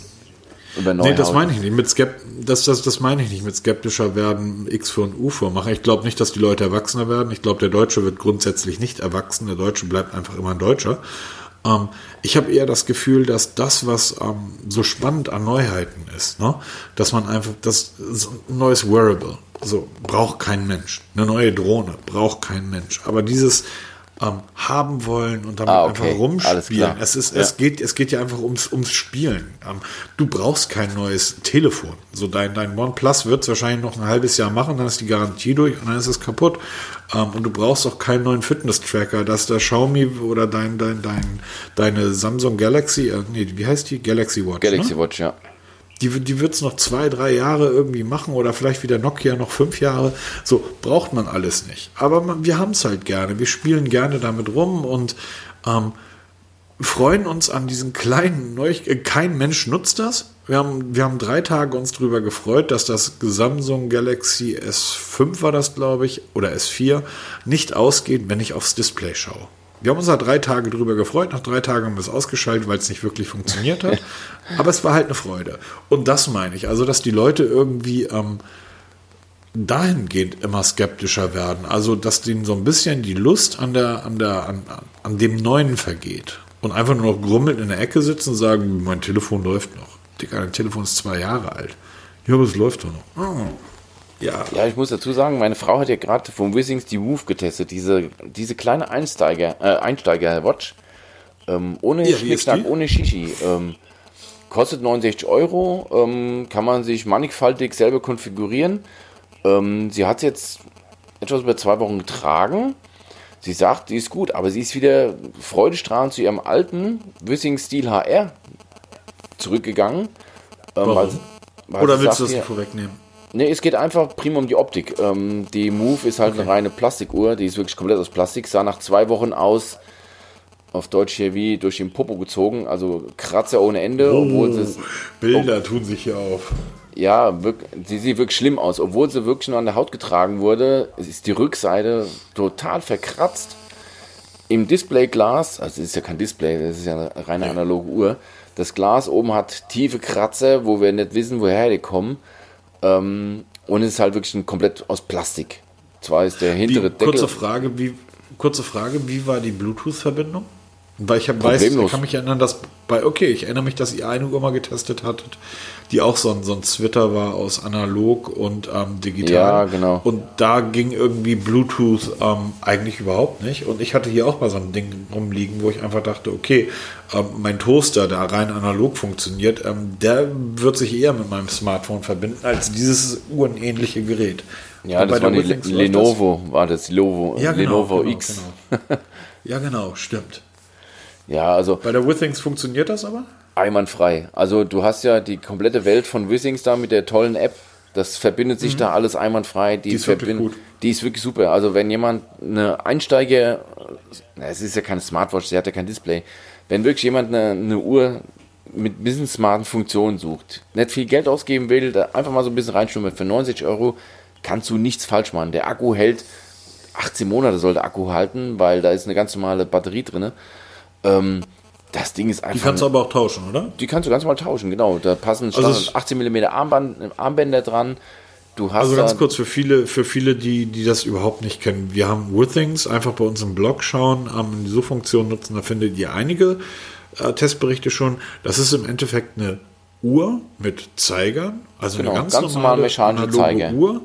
Über nee, das meine ich nicht. Mit Skep das, das, das meine ich nicht mit skeptischer werden, X für ein U vormachen. Ich glaube nicht, dass die Leute erwachsener werden. Ich glaube, der Deutsche wird grundsätzlich nicht erwachsen. Der Deutsche bleibt einfach immer ein Deutscher. Ähm, ich habe eher das Gefühl, dass das, was ähm, so spannend an Neuheiten ist, ne? dass man einfach das ein neues Wearable, so braucht kein Mensch. Eine neue Drohne braucht kein Mensch. Aber dieses ähm, haben wollen und damit ah, okay. einfach rumspielen. Es, ist, ja. es, geht, es geht ja einfach ums, ums Spielen. Ähm, du brauchst kein neues Telefon. So dein, dein OnePlus wird es wahrscheinlich noch ein halbes Jahr machen, dann ist die Garantie durch und dann ist es kaputt. Ähm, und du brauchst auch keinen neuen Fitness-Tracker, dass der Xiaomi oder dein, dein, dein, deine Samsung Galaxy, äh, nee, wie heißt die? Galaxy Watch. Galaxy ne? Watch, ja. Die, die wird es noch zwei, drei Jahre irgendwie machen oder vielleicht wieder Nokia noch fünf Jahre. So braucht man alles nicht. Aber man, wir haben es halt gerne. Wir spielen gerne damit rum und ähm, freuen uns an diesen kleinen Neuigkeiten. Kein Mensch nutzt das. Wir haben, wir haben drei Tage uns darüber gefreut, dass das Samsung Galaxy S5 war das, glaube ich, oder S4 nicht ausgeht, wenn ich aufs Display schaue. Wir haben uns da drei Tage drüber gefreut. Nach drei Tagen haben wir es ausgeschaltet, weil es nicht wirklich funktioniert hat. Aber es war halt eine Freude. Und das meine ich. Also, dass die Leute irgendwie ähm, dahingehend immer skeptischer werden. Also, dass denen so ein bisschen die Lust an, der, an, der, an, an dem Neuen vergeht. Und einfach nur noch grummelnd in der Ecke sitzen und sagen, mein Telefon läuft noch. Digga, dein Telefon ist zwei Jahre alt. Ja, aber es läuft doch noch. Oh. Ja. ja, ich muss dazu sagen, meine Frau hat ja gerade vom Wissings die Move getestet, diese, diese kleine Einsteiger, äh, Einsteiger-Watch. Ähm, ohne ja, Schnickschnack, ohne Shishi. Ähm, kostet 69 Euro, ähm, kann man sich mannigfaltig selber konfigurieren. Ähm, sie hat es jetzt etwas über zwei Wochen getragen. Sie sagt, die ist gut, aber sie ist wieder freudestrahlend zu ihrem alten Wissing Stil HR zurückgegangen. Ähm, weil, weil Oder willst du das nicht vorwegnehmen? Ne, es geht einfach prima um die Optik. Ähm, die Move ist halt okay. eine reine Plastikuhr, die ist wirklich komplett aus Plastik. Sah nach zwei Wochen aus, auf Deutsch hier wie durch den Popo gezogen, also Kratzer ohne Ende, oh, obwohl sie. Bilder oh, tun sich hier auf. Ja, wirklich, sie sieht wirklich schlimm aus. Obwohl sie wirklich nur an der Haut getragen wurde, ist die Rückseite total verkratzt. Im Displayglas, also es ist ja kein Display, das ist ja eine reine analoge Uhr. Das Glas oben hat tiefe Kratzer, wo wir nicht wissen, woher die kommen. Ähm, und es ist halt wirklich ein komplett aus Plastik. Zwar ist der hintere wie, Deckel. Kurze Frage, wie, kurze Frage, wie war die Bluetooth-Verbindung? Weil ich hab, weiß, ich kann mich erinnern, dass bei, okay, ich erinnere mich, dass ihr eine Uhr mal getestet hattet, die auch so ein, so ein Twitter war aus analog und ähm, digital. Ja, genau. Und da ging irgendwie Bluetooth ähm, eigentlich überhaupt nicht. Und ich hatte hier auch mal so ein Ding rumliegen, wo ich einfach dachte, okay, ähm, mein Toaster, der rein analog funktioniert, ähm, der wird sich eher mit meinem Smartphone verbinden als dieses uhrenähnliche Gerät. Ja, das war die Lenovo, das? war das Lenovo, ja, genau, Lenovo genau, X. Genau. ja, genau, stimmt. Ja, also. Bei der Withings funktioniert das aber? Einwandfrei. Also du hast ja die komplette Welt von Withings da mit der tollen App. Das verbindet sich mhm. da alles einwandfrei. Die, die, ist wirklich gut. die ist wirklich super. Also wenn jemand eine Einsteiger, es ist ja keine Smartwatch, sie hat ja kein Display. Wenn wirklich jemand eine, eine Uhr mit ein bisschen smarten Funktionen sucht, nicht viel Geld ausgeben will, einfach mal so ein bisschen reinschnummern. Für 90 Euro kannst du nichts falsch machen. Der Akku hält 18 Monate soll der Akku halten, weil da ist eine ganz normale Batterie drin. Ähm, das Ding ist einfach. Die kannst du aber auch tauschen, oder? Die kannst du ganz mal tauschen, genau. Da passen also 18 mm Armband, Armbänder dran. Du hast also ganz kurz für viele, für viele, die, die das überhaupt nicht kennen. Wir haben Withings, einfach bei uns im Blog schauen, ähm, die Suchfunktion nutzen, da findet ihr einige äh, Testberichte schon. Das ist im Endeffekt eine Uhr mit Zeigern, also genau, eine ganz, ganz normale mechanische Zeiger. Uhr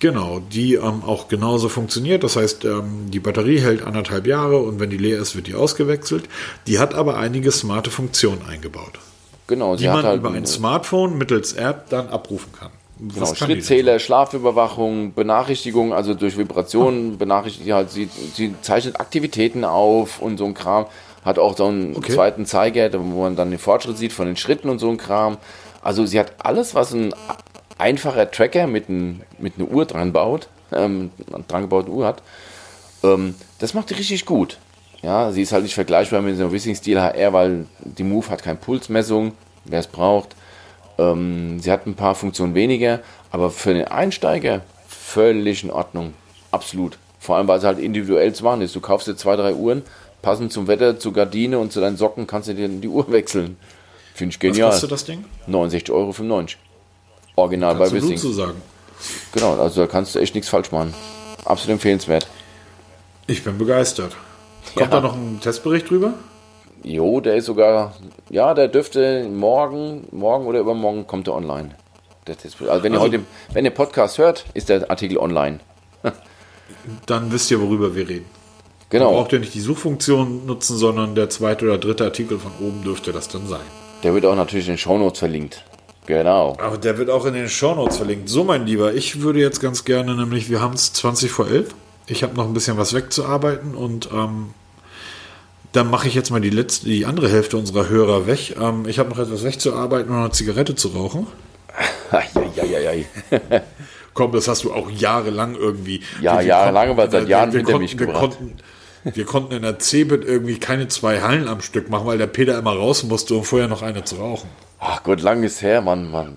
Genau, die ähm, auch genauso funktioniert. Das heißt, ähm, die Batterie hält anderthalb Jahre und wenn die leer ist, wird die ausgewechselt. Die hat aber einige smarte Funktionen eingebaut. Genau, die man halt über ein Smartphone mittels App dann abrufen kann. Genau, Schrittzähler, Schlafüberwachung, Benachrichtigung, also durch Vibrationen benachrichtigt halt, sie, sie zeichnet Aktivitäten auf und so ein Kram. Hat auch so einen okay. zweiten Zeiger, wo man dann den Fortschritt sieht von den Schritten und so ein Kram. Also sie hat alles, was ein einfacher Tracker mit, ein, mit einer Uhr dran baut, ähm, dran gebauten Uhr hat, ähm, das macht die richtig gut. Ja, sie ist halt nicht vergleichbar mit so einem Wissing Steel HR, weil die Move hat keine Pulsmessung, wer es braucht. Ähm, sie hat ein paar Funktionen weniger, aber für den Einsteiger völlig in Ordnung. Absolut. Vor allem, weil sie halt individuell zu machen ist. Du kaufst dir zwei, drei Uhren, passend zum Wetter, zur Gardine und zu deinen Socken kannst du dir die Uhr wechseln. Finde ich genial. Was kostet das Ding? 69,95 Euro. Original Kannst bei Wissing. zu sagen. Genau, also da kannst du echt nichts falsch machen. Absolut empfehlenswert. Ich bin begeistert. Kommt Ja. da noch ein Testbericht drüber? Jo, der ist sogar, ja, der dürfte morgen, morgen oder übermorgen kommt der online. Der Also wenn ihr Also- heute, wenn ihr Podcast hört, ist der Artikel online. Dann wisst ihr, worüber wir reden. Genau, Braucht ihr nicht die Suchfunktion nutzen, sondern der zweite oder dritte Artikel von oben dürfte das dann sein. der wird auch natürlich in den Shownotes verlinkt. Genau. Aber der wird auch in den Shownotes verlinkt. So, mein Lieber, ich würde jetzt ganz gerne, nämlich, wir haben es 20 vor 11. Ich habe noch ein bisschen was wegzuarbeiten und ähm, dann mache ich jetzt mal die letzte, die andere Hälfte unserer Hörer weg. Ähm, ich habe noch etwas wegzuarbeiten und eine Zigarette zu rauchen. Eieieiei. Komm, das hast du auch jahrelang irgendwie. Ja, Wir- wir jahrelang, aber seit Jahren hinter mich wir gebracht. konnten, wir konnten in der Cebit irgendwie keine zwei Hallen am Stück machen, weil der Peter immer raus musste, um vorher noch eine zu rauchen. Ach Gott, lang ist her, Mann, Mann.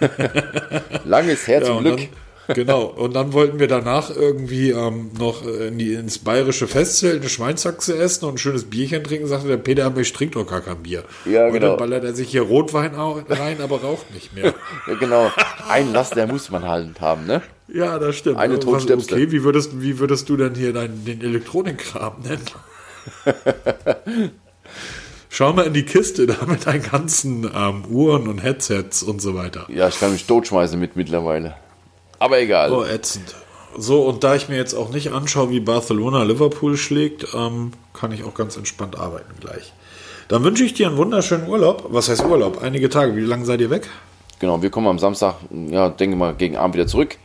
lang ist her zum und Glück. Dann, genau. Und dann wollten wir danach irgendwie ähm, noch in die, ins bayerische Festzelt eine Schweinshaxe essen und ein schönes Bierchen trinken. Sagte der Peter, aber ich trinke doch gar kein Bier. Ja, und genau. dann ballert er sich hier Rotwein rein, aber raucht nicht mehr. Ja, genau. Ein Lass, der muss man halt haben, ne? Ja, das stimmt. Eine Todstöpsel. Okay, wie würdest, wie würdest du denn hier deinen, den Elektronikkram nennen? Schau mal in die Kiste, da mit deinen ganzen ähm, Uhren und Headsets und so weiter. Ja, ich kann mich totschmeißen mit mittlerweile. Aber egal. Oh, ätzend. So, und da ich mir jetzt auch nicht anschaue, wie Barcelona Liverpool schlägt, ähm, kann ich auch ganz entspannt arbeiten gleich. Dann wünsche ich dir einen wunderschönen Urlaub. Was heißt Urlaub? Einige Tage. Wie lange seid ihr weg? Genau, wir kommen am Samstag, ja, denke mal, gegen Abend wieder zurück.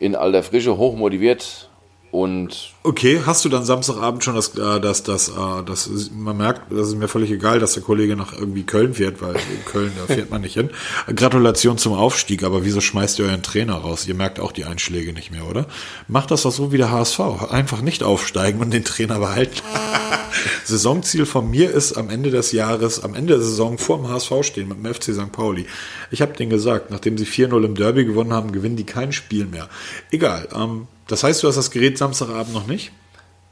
In alter Frische, hochmotiviert und Okay, hast du dann Samstagabend schon das, äh, das, das, äh, das, man merkt, das ist mir völlig egal, dass der Kollege nach irgendwie Köln fährt, weil in Köln, da fährt man nicht hin. Gratulation zum Aufstieg, aber wieso schmeißt ihr euren Trainer raus? Ihr merkt auch die Einschläge nicht mehr, oder? Macht das doch so wie der HSV. Einfach nicht aufsteigen und den Trainer behalten. Saisonziel von mir ist am Ende des Jahres, am Ende der Saison vor dem HSV stehen mit dem FC St. Pauli. Ich habe denen gesagt, nachdem sie 4-0 im Derby gewonnen haben, gewinnen die kein Spiel mehr. Egal. Ähm, das heißt, du hast das Gerät Samstagabend noch nicht?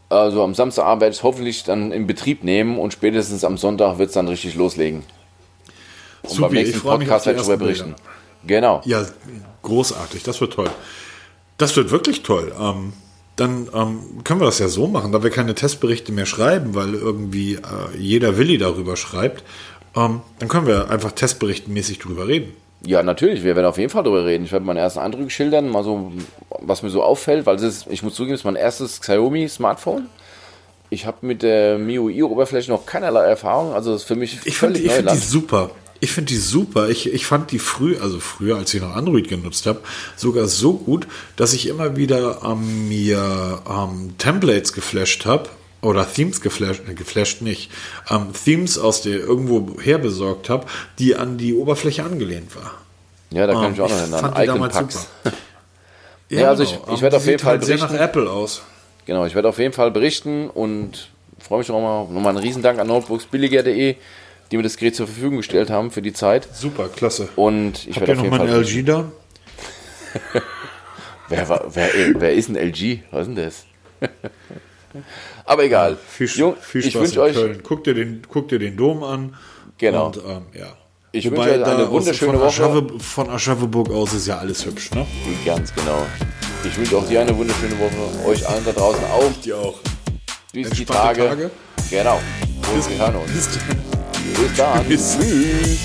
also am Samstagabend werde ich es hoffentlich dann in Betrieb nehmen und spätestens am Sonntag wird es dann richtig loslegen. Und Supi, beim nächsten Podcast werde ich darüber berichten. Genau. Ja, großartig. Das wird toll. Das wird wirklich toll. Ähm, dann ähm, können wir das ja so machen, da wir keine Testberichte mehr schreiben, weil irgendwie äh, jeder Willi darüber schreibt. Ähm, dann können wir einfach testberichtmäßig drüber reden. Ja, natürlich, wir werden auf jeden Fall darüber reden. Ich werde meine ersten Eindrücke schildern, mal so, was mir so auffällt, weil es ist, ich muss zugeben, es ist mein erstes Xiaomi-Smartphone. Ich habe mit der MIUI-Oberfläche noch keinerlei Erfahrung, also das ist für mich Ich finde völlig ich find die super. Ich finde die super. Ich, ich fand die früh, also früher, als ich noch Android genutzt habe, sogar so gut, dass ich immer wieder ähm, mir ähm, Templates geflasht habe. Oder Themes geflasht, äh, geflasht nicht. Ähm, Themes aus der irgendwo her besorgt habe, die an die Oberfläche angelehnt war. Ja, da kann Ähm, ich auch noch erinnern. fand die damals super. Ja, also ich- ich Ähm, werd die auf jeden Fall halt sehr nach berichten. Apple aus. Genau, ich werde auf jeden Fall berichten und freue mich nochmal. Nochmal einen Riesendank an notebooksbilliger.de, die mir das Gerät zur Verfügung gestellt haben für die Zeit. Super, klasse. Und ich Habt werde auf noch jeden mal Fall. ein LG da? Wer, war- wer, wer ist ein LG? Was ist denn das? Aber egal. Viel, Jung, viel ich Spaß wünsche in euch, Köln. Guck dir, den, guck dir den Dom an. Genau. Und, ähm, ja. Ich wünsche euch eine wunderschöne von Woche. Aschaffenburg, von Aschaffenburg aus ist ja alles hübsch, ne? ganz genau. Ich wünsche auch dir eine wunderschöne Woche. Euch allen da draußen auch. Die auch. Bis die Tage. Tage. Genau. Und wir hören uns. Bis dann. Bis. Tschüss.